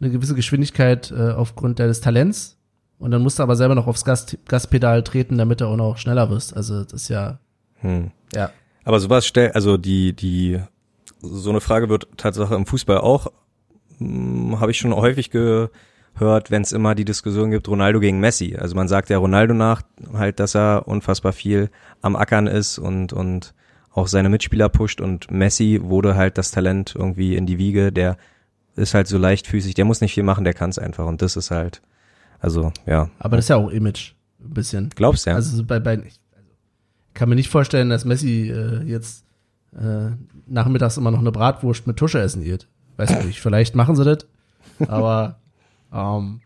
eine gewisse Geschwindigkeit äh, aufgrund deines Talents und dann musst du aber selber noch aufs Gas, Gaspedal treten, damit du auch noch schneller wirst. Also das ist ja, Hm. ja. Aber sowas stellt, also die, die, so eine Frage wird Tatsache im Fußball auch, hm, habe ich schon häufig gehört, wenn es immer die Diskussion gibt, Ronaldo gegen Messi. Also man sagt ja Ronaldo nach halt, dass er unfassbar viel am Ackern ist und, und auch seine Mitspieler pusht und Messi wurde halt das Talent irgendwie in die Wiege, der ist halt so leichtfüßig, der muss nicht viel machen, der kann es einfach und das ist halt, also ja, Aber das ist ja auch Image, ein bisschen. glaubst du ja? Also so bei, bei ich kann mir nicht vorstellen, dass Messi äh, jetzt äh, nachmittags immer noch eine Bratwurst mit Tusche essen wird. Weiß ich nicht, vielleicht machen sie das, aber ähm,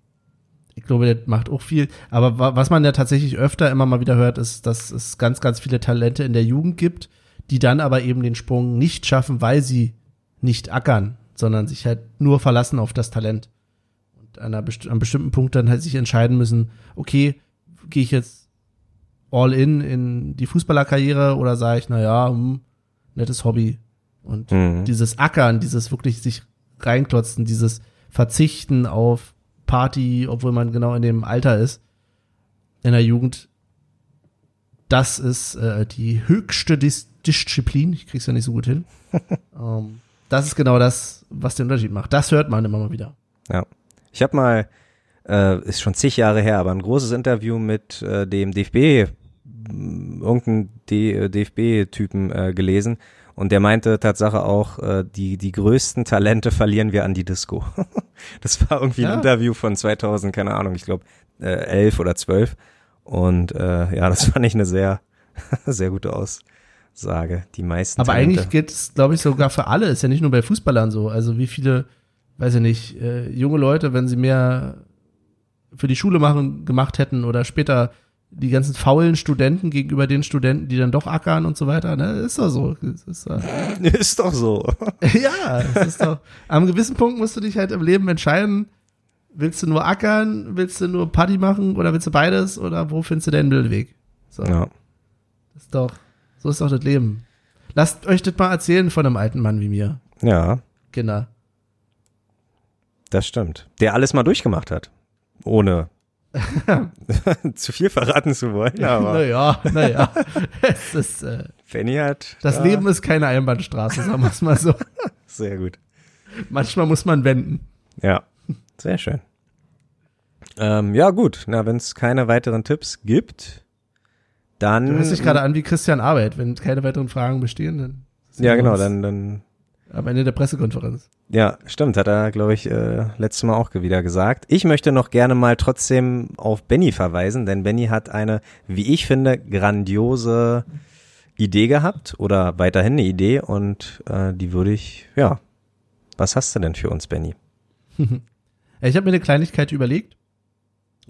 ich glaube, das macht auch viel. Aber wa was man ja tatsächlich öfter immer mal wieder hört, ist, dass es ganz, ganz viele Talente in der Jugend gibt, die dann aber eben den Sprung nicht schaffen, weil sie nicht ackern, sondern sich halt nur verlassen auf das Talent. Und an einer best an einem bestimmten Punkt dann halt sich entscheiden müssen, okay, gehe ich jetzt all in in die Fußballerkarriere oder sage ich, na ja, hm, nettes Hobby. Und Mhm. dieses Ackern, dieses wirklich sich reinklotzen, dieses Verzichten auf Party, obwohl man genau in dem Alter ist, in der Jugend, das ist äh, die höchste Dis Disziplin. Ich krieg's ja nicht so gut hin. ähm, das ist genau das, was den Unterschied macht. Das hört man immer mal wieder. Ja. Ich habe mal, äh, ist schon zig Jahre her, aber ein großes Interview mit äh, dem DFB, m, irgendein D- DFB-Typen äh, gelesen und der meinte Tatsache auch, äh, die, die größten Talente verlieren wir an die Disco. das war irgendwie ein Ja. Interview von 2000, keine Ahnung, ich glaube äh, 11 oder 12 und äh, ja, das fand ich eine sehr, sehr gute Aussage. Die meisten Aber Talente. eigentlich gilt es, glaube ich, sogar für alle. Ist ja nicht nur bei Fußballern so. Also wie viele, weiß ich nicht, äh, junge Leute, wenn sie mehr für die Schule machen, gemacht hätten oder später die ganzen faulen Studenten gegenüber den Studenten, die dann doch ackern und so weiter, ne, ist doch so. Ist, äh, ist doch so. ja, es ist doch. Am gewissen Punkt musst du dich halt im Leben entscheiden, willst du nur ackern, willst du nur Party machen oder willst du beides oder wo findest du deinen Mittelweg? So, Ja. das ist doch, so ist doch das Leben. Lasst euch das mal erzählen von einem alten Mann wie mir, ja, Kinder. Das stimmt. Der alles mal durchgemacht hat. Ohne zu viel verraten zu wollen, aber Naja, naja. es ist, äh, Fanny hat. das da- Leben ist keine Einbahnstraße, sagen wir es mal so. Sehr gut. Manchmal muss man wenden. Ja, sehr schön. Ähm, ja, gut. Na, wenn es keine weiteren Tipps gibt, dann. Du hörst dich gerade an wie Christian Arbeit. Wenn keine weiteren Fragen bestehen, dann. Ja, genau, dann, dann. Am Ende der Pressekonferenz. Ja, stimmt, hat er, glaube ich, äh, letztes Mal auch wieder gesagt. Ich möchte noch gerne mal trotzdem auf Benny verweisen, denn Benny hat eine, wie ich finde, grandiose Idee gehabt oder weiterhin eine Idee und äh, die würde ich, ja. Was hast du denn für uns, Benny? Ich habe mir eine Kleinigkeit überlegt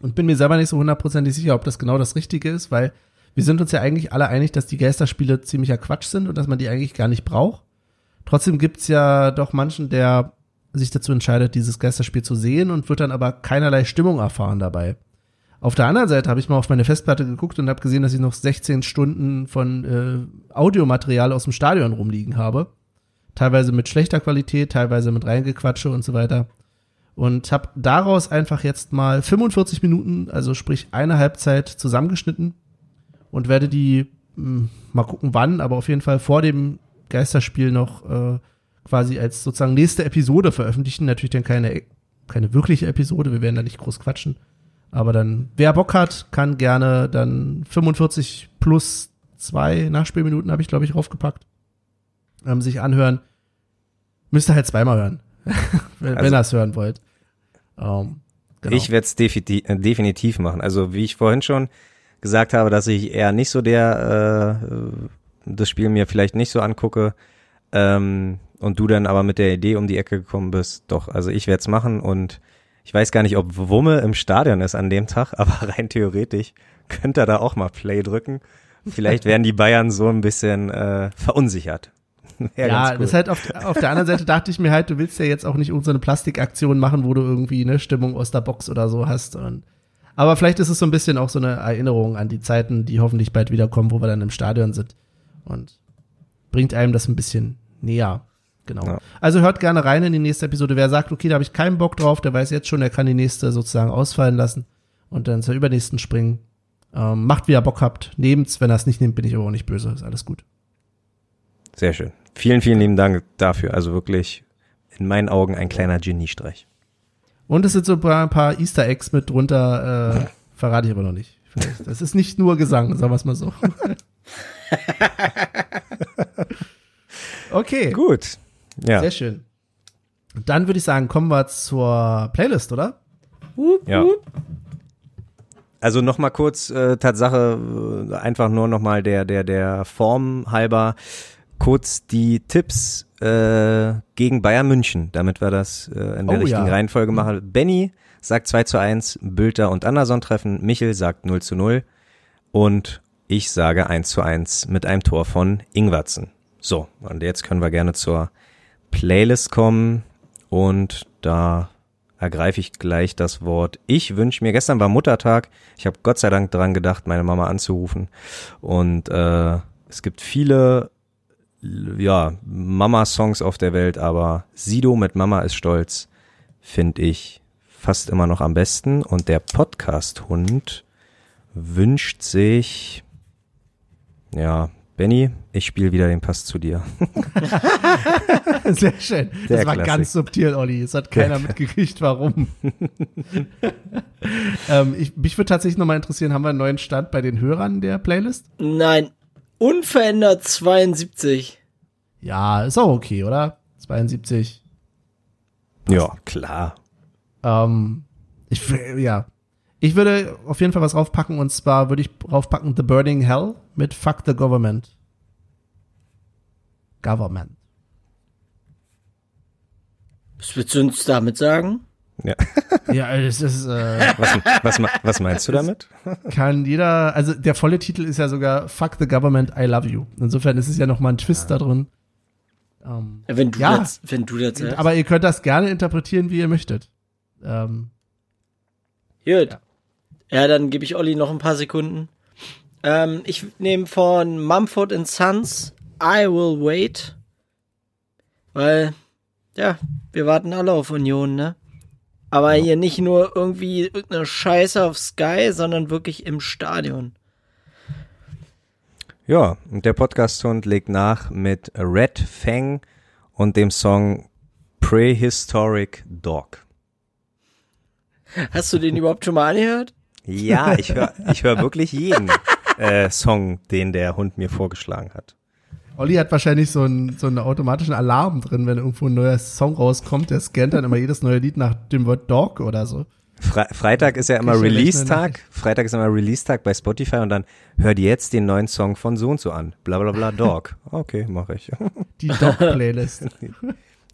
und bin mir selber nicht so hundertprozentig sicher, ob das genau das Richtige ist, weil wir sind uns ja eigentlich alle einig, dass die Geisterspiele ziemlicher Quatsch sind und dass man die eigentlich gar nicht braucht. Trotzdem gibt's ja doch manchen, der sich dazu entscheidet, dieses Geisterspiel zu sehen und wird dann aber keinerlei Stimmung erfahren dabei. Auf der anderen Seite habe ich mal auf meine Festplatte geguckt und habe gesehen, dass ich noch 16 Stunden von äh, Audiomaterial aus dem Stadion rumliegen habe. Teilweise mit schlechter Qualität, teilweise mit reingequatsche und so weiter und habe daraus einfach jetzt mal 45 Minuten, also sprich eine Halbzeit zusammengeschnitten und werde die mh, mal gucken wann, aber auf jeden Fall vor dem Geisterspiel noch äh, quasi als sozusagen nächste Episode veröffentlichen. Natürlich dann keine keine wirkliche Episode, wir werden da nicht groß quatschen, aber dann wer Bock hat, kann gerne dann 45 plus zwei Nachspielminuten habe ich glaube ich raufgepackt, ähm, sich anhören. Müsst ihr halt zweimal hören, wenn, Also- wenn ihr es hören wollt. Ähm, genau. Ich werde es definitiv, äh, definitiv machen. Also wie ich vorhin schon gesagt habe, dass ich eher nicht so der äh, äh, das Spiel mir vielleicht nicht so angucke ähm, und du dann aber mit der Idee um die Ecke gekommen bist. Doch, also ich werde es machen und ich weiß gar nicht, ob Wumme im Stadion ist an dem Tag, aber rein theoretisch könnte er da auch mal Play drücken. Vielleicht werden die Bayern so ein bisschen äh, verunsichert. Wär ja, cool. das ist halt auf, auf der anderen Seite dachte ich mir halt, du willst ja jetzt auch nicht irgendeine Plastikaktion machen, wo du irgendwie eine Stimmung aus der Box oder so hast. Und, aber vielleicht ist es so ein bisschen auch so eine Erinnerung an die Zeiten, die hoffentlich bald wiederkommen, wo wir dann im Stadion sind. Und bringt einem das ein bisschen näher. Genau. Ja. Also hört gerne rein in die nächste Episode. Wer sagt, okay, da habe ich keinen Bock drauf, der weiß jetzt schon, der kann die nächste sozusagen ausfallen lassen und dann zur übernächsten springen. Ähm, macht, wie ihr Bock habt. Nehmt's, wenn er es nicht nimmt, bin ich aber auch nicht böse. Ist alles gut. Sehr schön. Vielen, vielen lieben Dank dafür. Also wirklich in meinen Augen ein kleiner Geniestreich. Und es sind so ein paar, ein paar Easter Eggs mit drunter, äh, verrate ich aber noch nicht. Vielleicht. Das ist nicht nur Gesang, sagen wir es mal so. okay, Gut. Ja. sehr schön. Dann würde ich sagen, kommen wir zur Playlist, oder? Ja. Also nochmal kurz, äh, Tatsache, äh, einfach nur nochmal der, der, der Form halber, kurz die Tipps äh, gegen Bayern München, damit wir das äh, in der Oh, richtigen ja. Reihenfolge machen. Benny sagt 2 zu 1, Bülter und Anderson treffen, Michel sagt 0 zu 0 und ich sage 1 zu 1 mit einem Tor von Ingwertsen. So, und jetzt können wir gerne zur Playlist kommen und da ergreife ich gleich das Wort. Ich wünsche mir, gestern war Muttertag, ich habe Gott sei Dank dran gedacht, meine Mama anzurufen und äh, es gibt viele ja, Mama-Songs auf der Welt, aber Sido mit Mama ist stolz, finde ich fast immer noch am besten und der Podcast-Hund wünscht sich ja, Benny, ich spiele wieder den Pass zu dir. Sehr schön. Der das war Klassik. ganz subtil, Olli. Es hat keiner mitgekriegt, warum. ähm, ich, mich würde tatsächlich nochmal interessieren, haben wir einen neuen Stand bei den Hörern der Playlist? Nein, unverändert 72. Ja, ist auch okay, oder? 72. Ja, klar. Ähm, ich, ja. Ich würde auf jeden Fall was raufpacken und zwar würde ich raufpacken The Burning Hell mit Fuck the Government. Government. Was willst du uns damit sagen? Ja. Ja, es ist, äh, Was, was, was meinst du damit? kann jeder, also der volle Titel ist ja sogar Fuck the Government, I Love You. Insofern ist es ja nochmal ein Twist da drin. Ähm, Wenn du Ja. das, wenn du das sagst. aber ihr könnt das gerne interpretieren, wie ihr möchtet. Ähm, Gut. Ja, dann gebe ich Olli noch ein paar Sekunden. Ähm, ich nehme von Mumford and Sons I Will Wait. Weil, ja, wir warten alle auf Union, ne? Aber hier nicht nur irgendwie irgendeine Scheiße auf Sky, sondern wirklich im Stadion. Ja, und der Podcast-Hund legt nach mit Red Fang und dem Song Prehistoric Dog. Hast du den überhaupt schon mal angehört? Ja, ich höre ich hör wirklich jeden äh, Song, den der Hund mir vorgeschlagen hat. Olli hat wahrscheinlich so einen, so einen automatischen Alarm drin, wenn irgendwo ein neuer Song rauskommt. Der scannt dann immer jedes neue Lied nach dem Wort Dog oder so. Fre Freitag ist ja immer Release-Tag. Freitag ist immer Release-Tag bei Spotify und dann hör dir jetzt den neuen Song von so und so an. Bla bla bla Dog. Okay, mache ich. Die Dog-Playlist.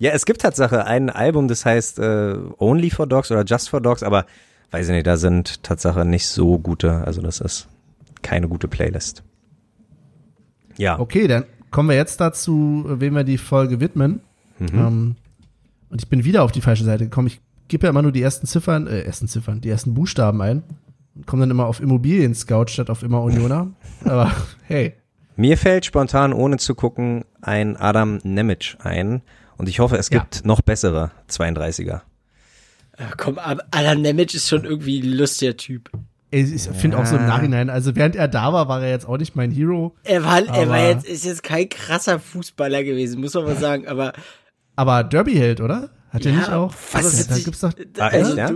Ja, es gibt Tatsache ein Album, das heißt äh, Only for Dogs oder Just for Dogs, aber weiß ich nicht, da sind Tatsache nicht so gute, also das ist keine gute Playlist. Ja, Okay, dann kommen wir jetzt dazu, wem wir die Folge widmen. Mhm. Ähm, und ich bin wieder auf die falsche Seite gekommen. Ich gebe ja immer nur die ersten Ziffern, äh, ersten Ziffern, die ersten Buchstaben ein und komme dann immer auf Immobilien Scout statt auf immer Unioner. Aber hey, mir fällt spontan, ohne zu gucken, ein Adam Nemec ein und ich hoffe, es Ja. gibt noch bessere 32er. Ja, komm, aber Alan Nemec ist schon irgendwie ein lustiger Typ. ich finde auch so im. Nachhinein, also während er da war, war er jetzt auch nicht mein Hero. Er war, er war jetzt, ist jetzt kein krasser Fußballer gewesen, muss man mal sagen, aber Aber Derby-Held, oder? Hat er Ja, nicht auch? was Also, ist da gibt's doch, Ah, also ja?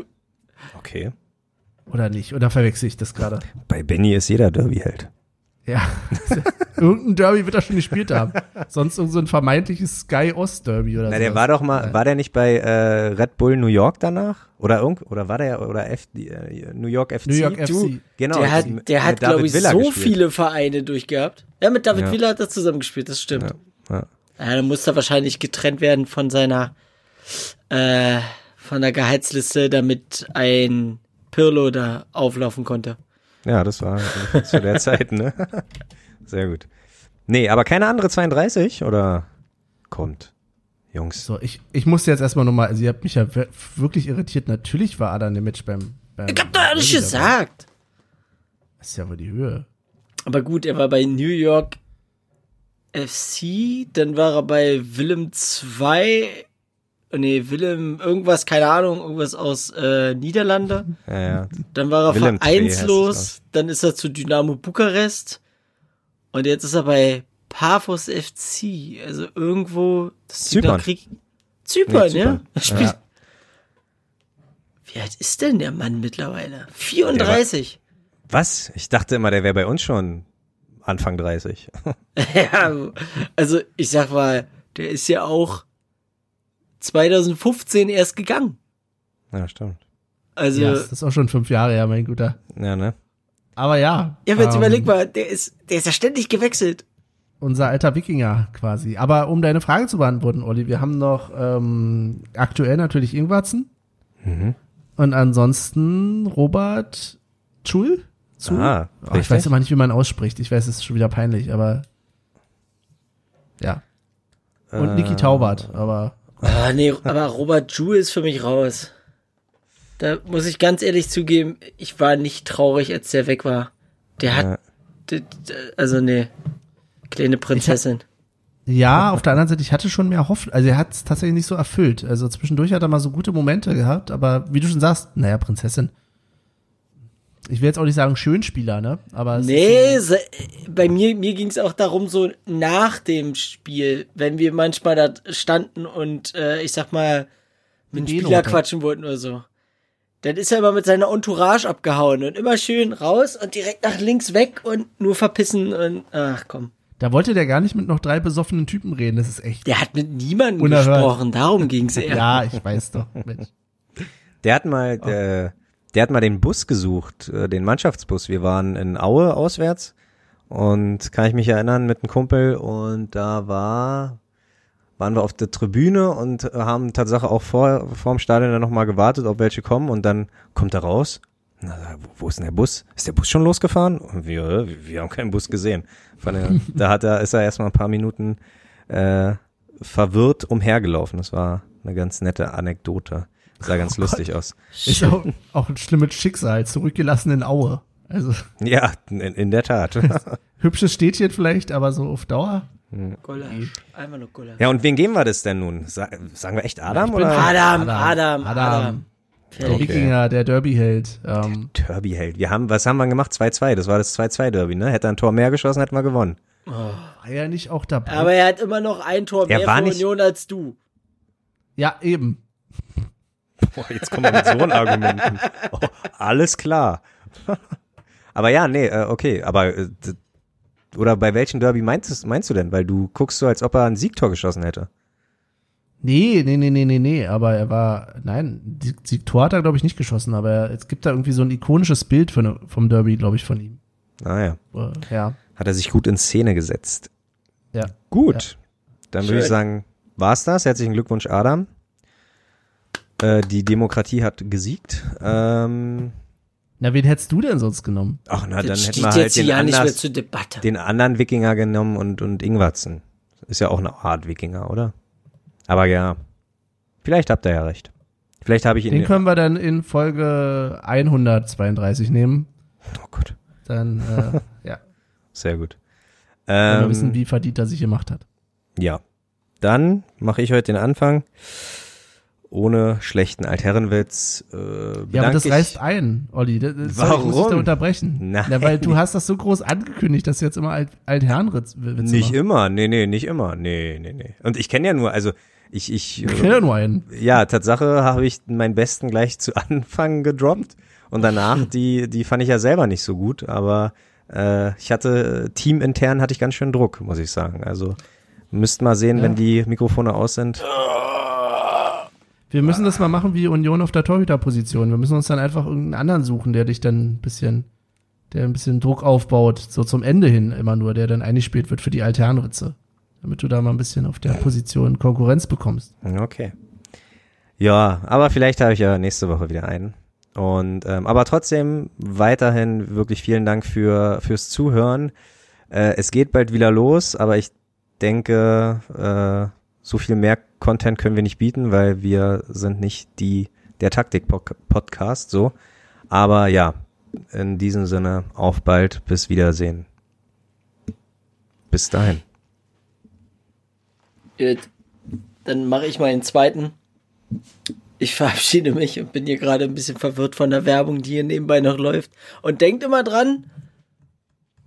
Okay. oder nicht? Oder verwechsel ich das gerade? Bei Benny ist jeder Derby-Held. Ja. Irgendein Derby wird er schon gespielt haben. Sonst irgend so ein vermeintliches Sky Ost Derby oder so. Na, der war doch mal, war der nicht bei äh, Red Bull New York danach? Oder irgend, oder war der, oder F, äh, New York FC? New York Du, FC. Genau. der hat, der hat glaube ich, Villa so gespielt. viele Vereine durchgehabt. Ja, mit David Ja. Villa hat er zusammengespielt, das stimmt. Ja. Ja, dann muss er wahrscheinlich getrennt werden von seiner, äh, von der Gehaltsliste, damit ein Pirlo da auflaufen konnte. Ja, das war zu der Zeit, ne? Sehr gut. Nee, aber keine andere 32 oder kommt? Jungs. So, ich, ich musste jetzt erstmal nochmal, also ihr habt mich ja wir- wirklich irritiert. Natürlich war Adam Nemec beim, beim Ich hab doch alles gesagt. Das ist ja wohl die Höhe. Aber gut, er war bei New York FC, dann war er bei Willem 2, nee, Willem irgendwas, keine Ahnung, irgendwas aus äh, Niederlande. Ja, ja. Dann war er Willem vereinslos, dann ist er zu Dynamo Bukarest und jetzt ist er bei Paphos FC, also irgendwo Zypern. Krieg Zypern, Nee, ja? Zypern. Er spielt. Wie alt ist denn der Mann mittlerweile? 34. Was? Ich dachte immer, der wäre bei uns schon Anfang 30. Ja, also ich sag mal, der ist ja auch 2015 erst gegangen. ja, stimmt. Also, Ja, ja, das ist auch schon fünf Jahre her, mein Guter. Ja, ne? Aber ja. aber jetzt ähm, überleg mal, der ist, der ist ja ständig gewechselt. Unser alter Wikinger quasi. Aber um deine Frage zu beantworten, Olli, wir haben noch ähm, aktuell natürlich Ingwatzen. Mhm. Und ansonsten Robert Schul? Zu? Ah, oh, ich weiß immer nicht, wie man ausspricht. Ich weiß, es ist schon wieder peinlich, aber ja. Und Niki Äh, Taubert, aber Ah, nee, aber Robert Ju ist für mich raus. Da muss ich ganz ehrlich zugeben, ich war nicht traurig, als der weg war. Der hat, Ja. d- d- also nee, kleine Prinzessin. ja, auf der anderen Seite, ich hatte schon mehr Hoffnung. Also er hat es tatsächlich nicht so erfüllt. Also zwischendurch hat er mal so gute Momente gehabt, aber wie du schon sagst, naja, Prinzessin. Ich will jetzt auch nicht sagen Schönspieler, ne? Aber es Nee, Ist se- bei mir, mir ging es auch darum, so nach dem Spiel, wenn wir manchmal da standen und äh, ich sag mal mit dem Spieler quatschen wollten oder so. Dann ist er immer mit seiner Entourage abgehauen und immer schön raus und direkt nach links weg und nur verpissen und ach komm. da wollte der gar nicht mit noch drei besoffenen Typen reden. Das ist echt. Der hat mit niemandem Unerhört. gesprochen, darum ging's eher. Ja, ich weiß doch. Mensch. Der hat mal, Oh. der, der hat mal den Bus gesucht, äh, den Mannschaftsbus. Wir waren in Aue auswärts und kann ich mich erinnern mit einem Kumpel und da war, waren wir auf der Tribüne und haben Tatsache auch vor, vor dem Stadion dann nochmal gewartet, ob welche kommen und dann kommt er raus. Na, wo, ist denn der Bus? Ist der Bus schon losgefahren? Und wir, äh, wir haben keinen Bus gesehen. Von der, da hat er, ist er erstmal ein paar Minuten äh, verwirrt umhergelaufen. Das war eine ganz nette Anekdote. Sah ganz Oh lustig aus. Ist auch, auch ein schlimmes Schicksal, zurückgelassen in Aue. Also Ja, in, in der Tat. hübsches Städtchen vielleicht, aber so auf Dauer. Gulasch. Einfach nur Gulasch. ja, und wen geben wir das denn nun? Sa sagen wir echt Adam oder? Adam, Adam, Adam. Der Fertig. Wikinger, der Derby-Held. Ähm, Derby-Held. Wir haben, was haben wir gemacht? 2-2. Das war das 2-2-Derby, ne? Hätte er ein Tor mehr geschossen, hätten wir gewonnen. war ja nicht auch dabei. Aber er hat immer noch ein Tor Er mehr war für nicht- Union als du. ja, eben. Boah, jetzt kommen wir mit so einem Argumenten. Oh, alles klar. aber ja, nee, äh, okay. Aber äh, oder bei welchem Derby meinst, du- meinst du denn? Weil du guckst so, als ob er ein Siegtor geschossen hätte. Nee, nee, nee, nee, nee, nee, aber er war, nein, die, die Tor hat er, glaube ich, nicht geschossen, aber er, es gibt da irgendwie so ein ikonisches Bild von, vom Derby, glaube ich, von ihm. Naja, Äh, ja, hat er sich gut in Szene gesetzt. ja. Gut. Dann würde ich sagen, war's das. Herzlichen Glückwunsch, Adam. Äh, die Demokratie hat gesiegt. Ähm, Na, wen hättest du denn sonst genommen? ach, na, dann hätten wir halt jetzt den, ja nicht mehr anders, zur Debatte. den anderen Wikinger genommen und, und Ingwatzen. Ist ja auch eine Art Wikinger, oder? Aber ja, vielleicht habt ihr ja recht. Vielleicht habe ich ihn. Den können wir dann in Folge 132 nehmen. oh Gott, Dann, äh, ja, sehr gut. wenn wir Ähm, wissen, wie verdient er sich gemacht hat. Ja. Dann mache ich heute den Anfang. Ohne schlechten Altherrenwitz. Äh, Ja, aber das ich- reißt ein, Olli. Das, das Sorry, ich muss dich Warum? da unterbrechen. Nein. Na, weil du hast das so groß angekündigt, dass du jetzt immer Alt Altherrenwitze Nicht machst. immer, nee, nee, nicht immer. Nee, nee, nee. Und ich kenne ja nur, also ich, ich, Ich kenne ja nur einen. ja, Tatsache habe ich meinen Besten gleich zu Anfang gedroppt. Und danach, die, die fand ich ja selber nicht so gut, aber äh, ich hatte, teamintern hatte ich ganz schön Druck, muss ich sagen. Also müsst mal sehen, Ja. wenn die Mikrofone aus sind. Wir müssen das mal machen wie Union auf der Torhüterposition. Wir müssen uns dann einfach irgendeinen anderen suchen, der dich dann ein bisschen, der ein bisschen Druck aufbaut, so zum Ende hin immer nur, der dann eingespielt wird für die Alternritze. Damit du da mal ein bisschen auf der Position Konkurrenz bekommst. Okay. Ja, aber vielleicht habe ich ja nächste Woche wieder einen. Und ähm, aber trotzdem weiterhin wirklich vielen Dank für fürs Zuhören. Äh, es geht bald wieder los, aber ich denke, äh, so viel mehr Content können wir nicht bieten, weil wir sind nicht die der Taktik Podcast so. Aber ja, in diesem Sinne auf bald, bis Wiedersehen. Bis dahin. Dann mache ich mal den zweiten. Ich verabschiede mich und bin hier gerade ein bisschen verwirrt von der Werbung, die hier nebenbei noch läuft. Und denkt immer dran,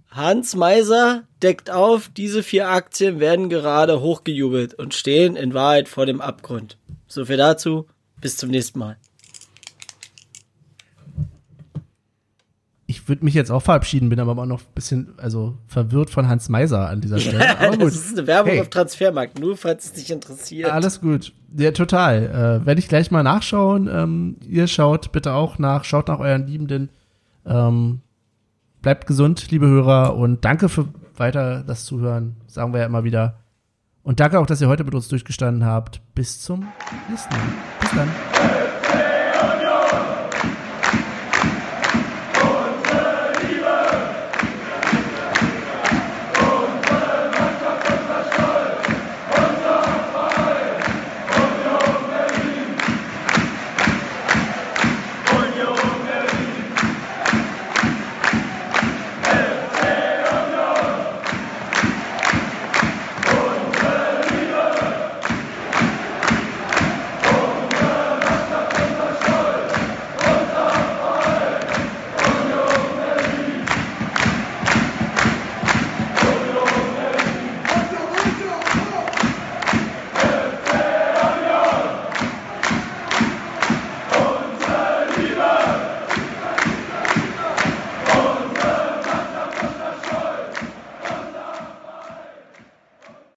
Hans Meiser deckt auf, diese vier Aktien werden gerade hochgejubelt und stehen in Wahrheit vor dem Abgrund. So viel dazu. Bis zum nächsten Mal. Ich würde mich jetzt auch verabschieden, bin aber auch noch ein bisschen also verwirrt von Hans Meiser an dieser Stelle. Aber gut. das ist eine Werbung Hey. auf Transfermarkt, nur falls es dich interessiert. Alles gut. Ja, total. Äh, Werde ich gleich mal nachschauen. Ähm, ihr schaut bitte auch nach, schaut nach euren Liebenden. Ähm, bleibt gesund, liebe Hörer, und danke für weiter das Zuhören, sagen wir ja immer wieder. Und danke auch, dass ihr heute mit uns durchgestanden habt. Bis zum nächsten Mal. Bis dann.